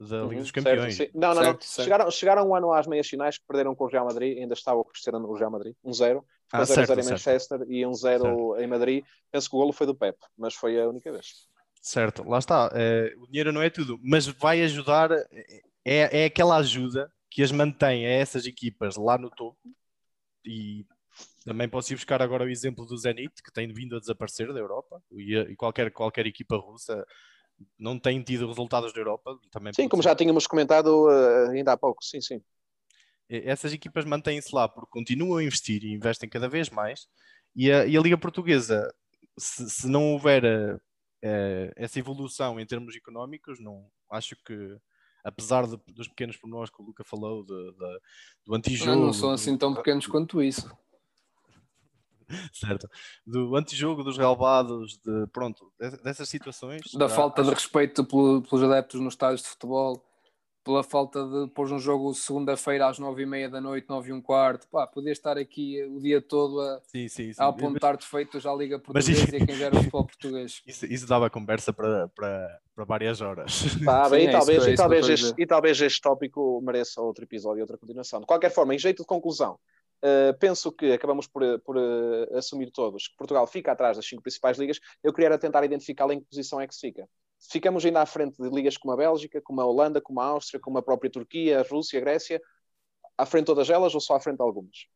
da Liga uhum, dos Campeões. Certo, não, não, certo, não. Chegaram, chegaram um ano às meias finais que perderam com o Real Madrid, ainda estava o Cristiano no Real Madrid, 1-0, um ah, 0-0 em Manchester e 1-0 um em Madrid. Penso que o golo foi do Pep, mas foi a única vez. Certo, lá está. É, o dinheiro não é tudo, mas vai ajudar é, é aquela ajuda que as mantém a essas equipas lá no topo e também posso ir buscar agora o exemplo do Zenit, que tem vindo a desaparecer da Europa e, e qualquer, qualquer equipa russa não tem tido resultados da Europa. Também sim, como ser. já tínhamos comentado uh, ainda há pouco, sim, sim. Essas equipas mantêm-se lá porque continuam a investir e investem cada vez mais. E a, e a Liga Portuguesa, se, se não houver uh, essa evolução em termos económicos, não acho que apesar de, dos pequenos pormenores que o Luca falou, de, de, do antijogo. Não, não são assim tão pequenos quanto isso. certo. Do antijogo, dos relevados, de, pronto, dessas situações. Da falta acho... de respeito pelos adeptos nos estádios de futebol pela falta de pôr um jogo segunda-feira às nove e meia da noite, nove e um quarto, pá, podia estar aqui o dia todo a, sim, sim, sim. a apontar defeitos à Liga Portuguesa Mas, e a quem gera o futebol português. Isso, isso dava conversa para, para, para várias horas. Tá, bem, e, talvez, é e, talvez este, e talvez este tópico mereça outro episódio e outra continuação. De qualquer forma, em jeito de conclusão, Uh, penso que acabamos por, por uh, assumir todos que Portugal fica atrás das cinco principais ligas. Eu queria tentar identificar em que posição é que se fica ficamos ainda à frente de ligas como a Bélgica, como a Holanda, como a Áustria, como a própria Turquia, a Rússia, a Grécia, à frente de todas elas ou só à frente de algumas?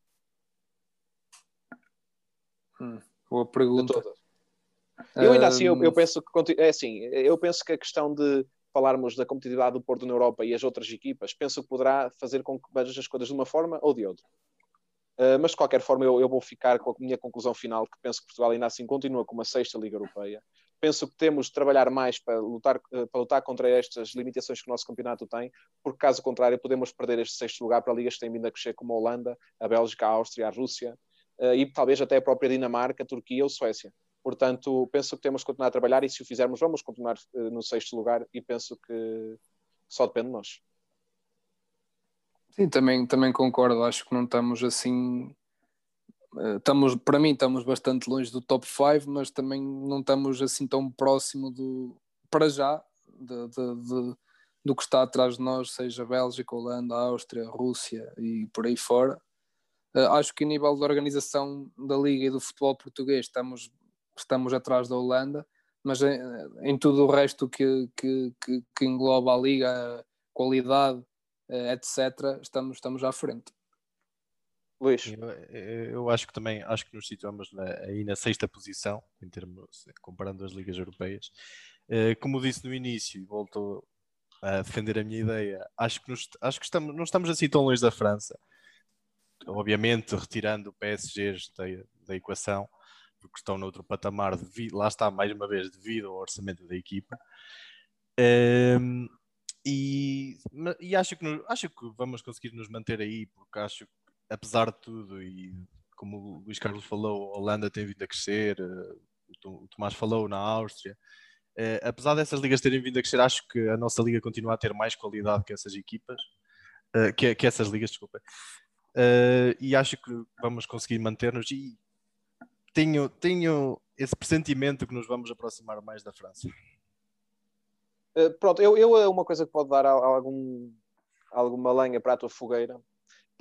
Hum, boa pergunta. Eu ainda assim, eu, eu, penso que é assim, eu penso que a questão de falarmos da competitividade do Porto na Europa e as outras equipas, penso que poderá fazer com que vejam as coisas de uma forma ou de outra. Uh, mas de qualquer forma, eu, eu, vou ficar com a minha conclusão final, que penso que Portugal ainda assim continua com uma sexta Liga Europeia penso que temos de trabalhar mais para lutar, eh, para lutar contra estas limitações que o nosso campeonato tem, porque caso contrário podemos perder este sexto lugar para ligas que têm vindo a crescer como a Holanda, a Bélgica, a Áustria, a Rússia eh, e talvez até a própria Dinamarca, a Turquia ou Suécia. Portanto, penso que temos que continuar a trabalhar e se o fizermos vamos continuar no sexto lugar e penso que só depende de nós. Sim, também, também concordo. Acho que não estamos assim eh, estamos, para mim, estamos bastante longe do top 5, mas também não estamos assim tão próximo do, para já, de, de, de, do que está atrás de nós, seja Bélgica, Holanda, Áustria, Rússia e por aí fora. Uh, acho que a nível da organização da Liga e do futebol português estamos, estamos atrás da Holanda, mas em, em tudo o resto que, que, que, que engloba a Liga, qualidade, uh, etc., estamos, estamos à frente. Luís. Eu, eu, acho que também acho que nos situamos na, aí na sexta posição, em termos comparando as ligas europeias. Uh, como disse no início, e volto a defender a minha ideia, acho que, nos, acho que estamos, não estamos assim tão longe da França. Obviamente, retirando o PSG da, da equação, porque estão noutro patamar, devido, lá está mais uma vez, devido ao orçamento da equipa. Um, ehm, e, e acho, que, acho que vamos conseguir nos manter aí, porque acho que apesar de tudo, e como o Luís Carlos falou, a Holanda tem vindo a crescer, eh, o Tomás falou na Áustria. Uh, apesar dessas ligas terem vindo a crescer, acho que a nossa liga continua a ter mais qualidade que essas equipas, uh, que, que, essas ligas, desculpa. E acho que vamos conseguir manter-nos e tenho, tenho esse pressentimento que nos vamos aproximar mais da França. Pronto, eu, eu uma coisa que pode dar algum, alguma lenha para a tua fogueira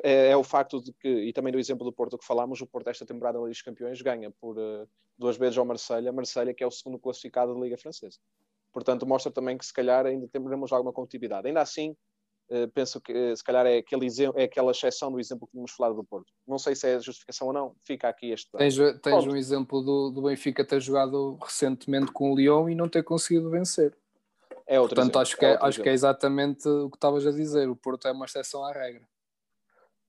é, é, o facto de que, e também do exemplo do Porto que falámos, o Porto esta temporada na Liga dos Campeões ganha por uh, duas vezes ao Marselha, Marselha que é o segundo classificado da Liga Francesa. Portanto, mostra também que se calhar ainda temos alguma competitividade. Ainda assim, uh, penso que se calhar é, aquele é aquela exceção do exemplo que tínhamos falado do Porto. Não sei se é justificação ou não, fica aqui este. Tens, tens um exemplo do, do Benfica ter jogado recentemente com o Lyon e não ter conseguido vencer. É outro Portanto, exemplo. acho, que é, é acho que é exatamente o que estavas a dizer. O Porto é uma exceção à regra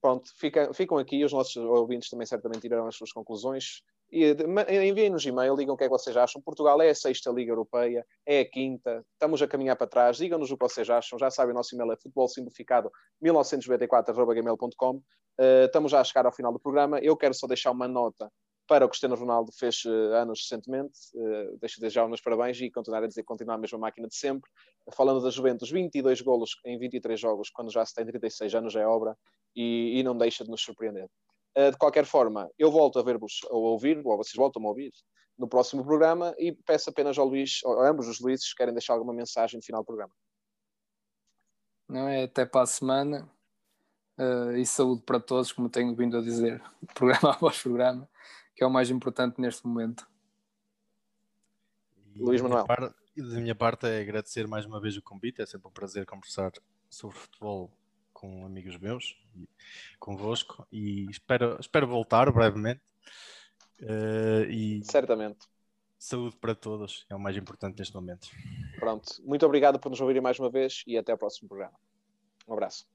pronto, fica, ficam aqui, os nossos ouvintes também certamente tirarão as suas conclusões. E enviem-nos e-mail, digam o que é que vocês acham. Portugal é a sexta Liga Europeia, é a quinta, estamos a caminhar para trás. Digam-nos o que vocês acham. Já sabem, o nosso e-mail é futebolsimplificado 1994.gmail.com. Uh, estamos já a chegar ao final do programa. Eu quero só deixar uma nota para o Cristiano Ronaldo, fez uh, anos recentemente. Uh, deixo de já uns parabéns e continuar a dizer que continua a mesma máquina de sempre. Falando da Juventus, 22 golos em 23 jogos, quando já se tem 36 anos, é obra e, e não deixa de nos surpreender. Uh, de qualquer forma, eu volto a ver-vos ou a ouvir, ou vocês voltam a ouvir no próximo programa e peço apenas ao Luís, a ambos os Luíses, querem deixar alguma mensagem no final do programa. Não é até para a semana uh, e saúde para todos, como tenho vindo a dizer, programa após programa, que é o mais importante neste momento. E Luís Manuel. Parte, da minha parte é agradecer mais uma vez o convite, é sempre um prazer conversar sobre futebol com amigos meus e convosco e espero, espero voltar brevemente. Uh, e Certamente. Saúde para todos é o mais importante neste momento. Pronto, muito obrigado por nos ouvirem mais uma vez e até ao próximo programa. Um abraço.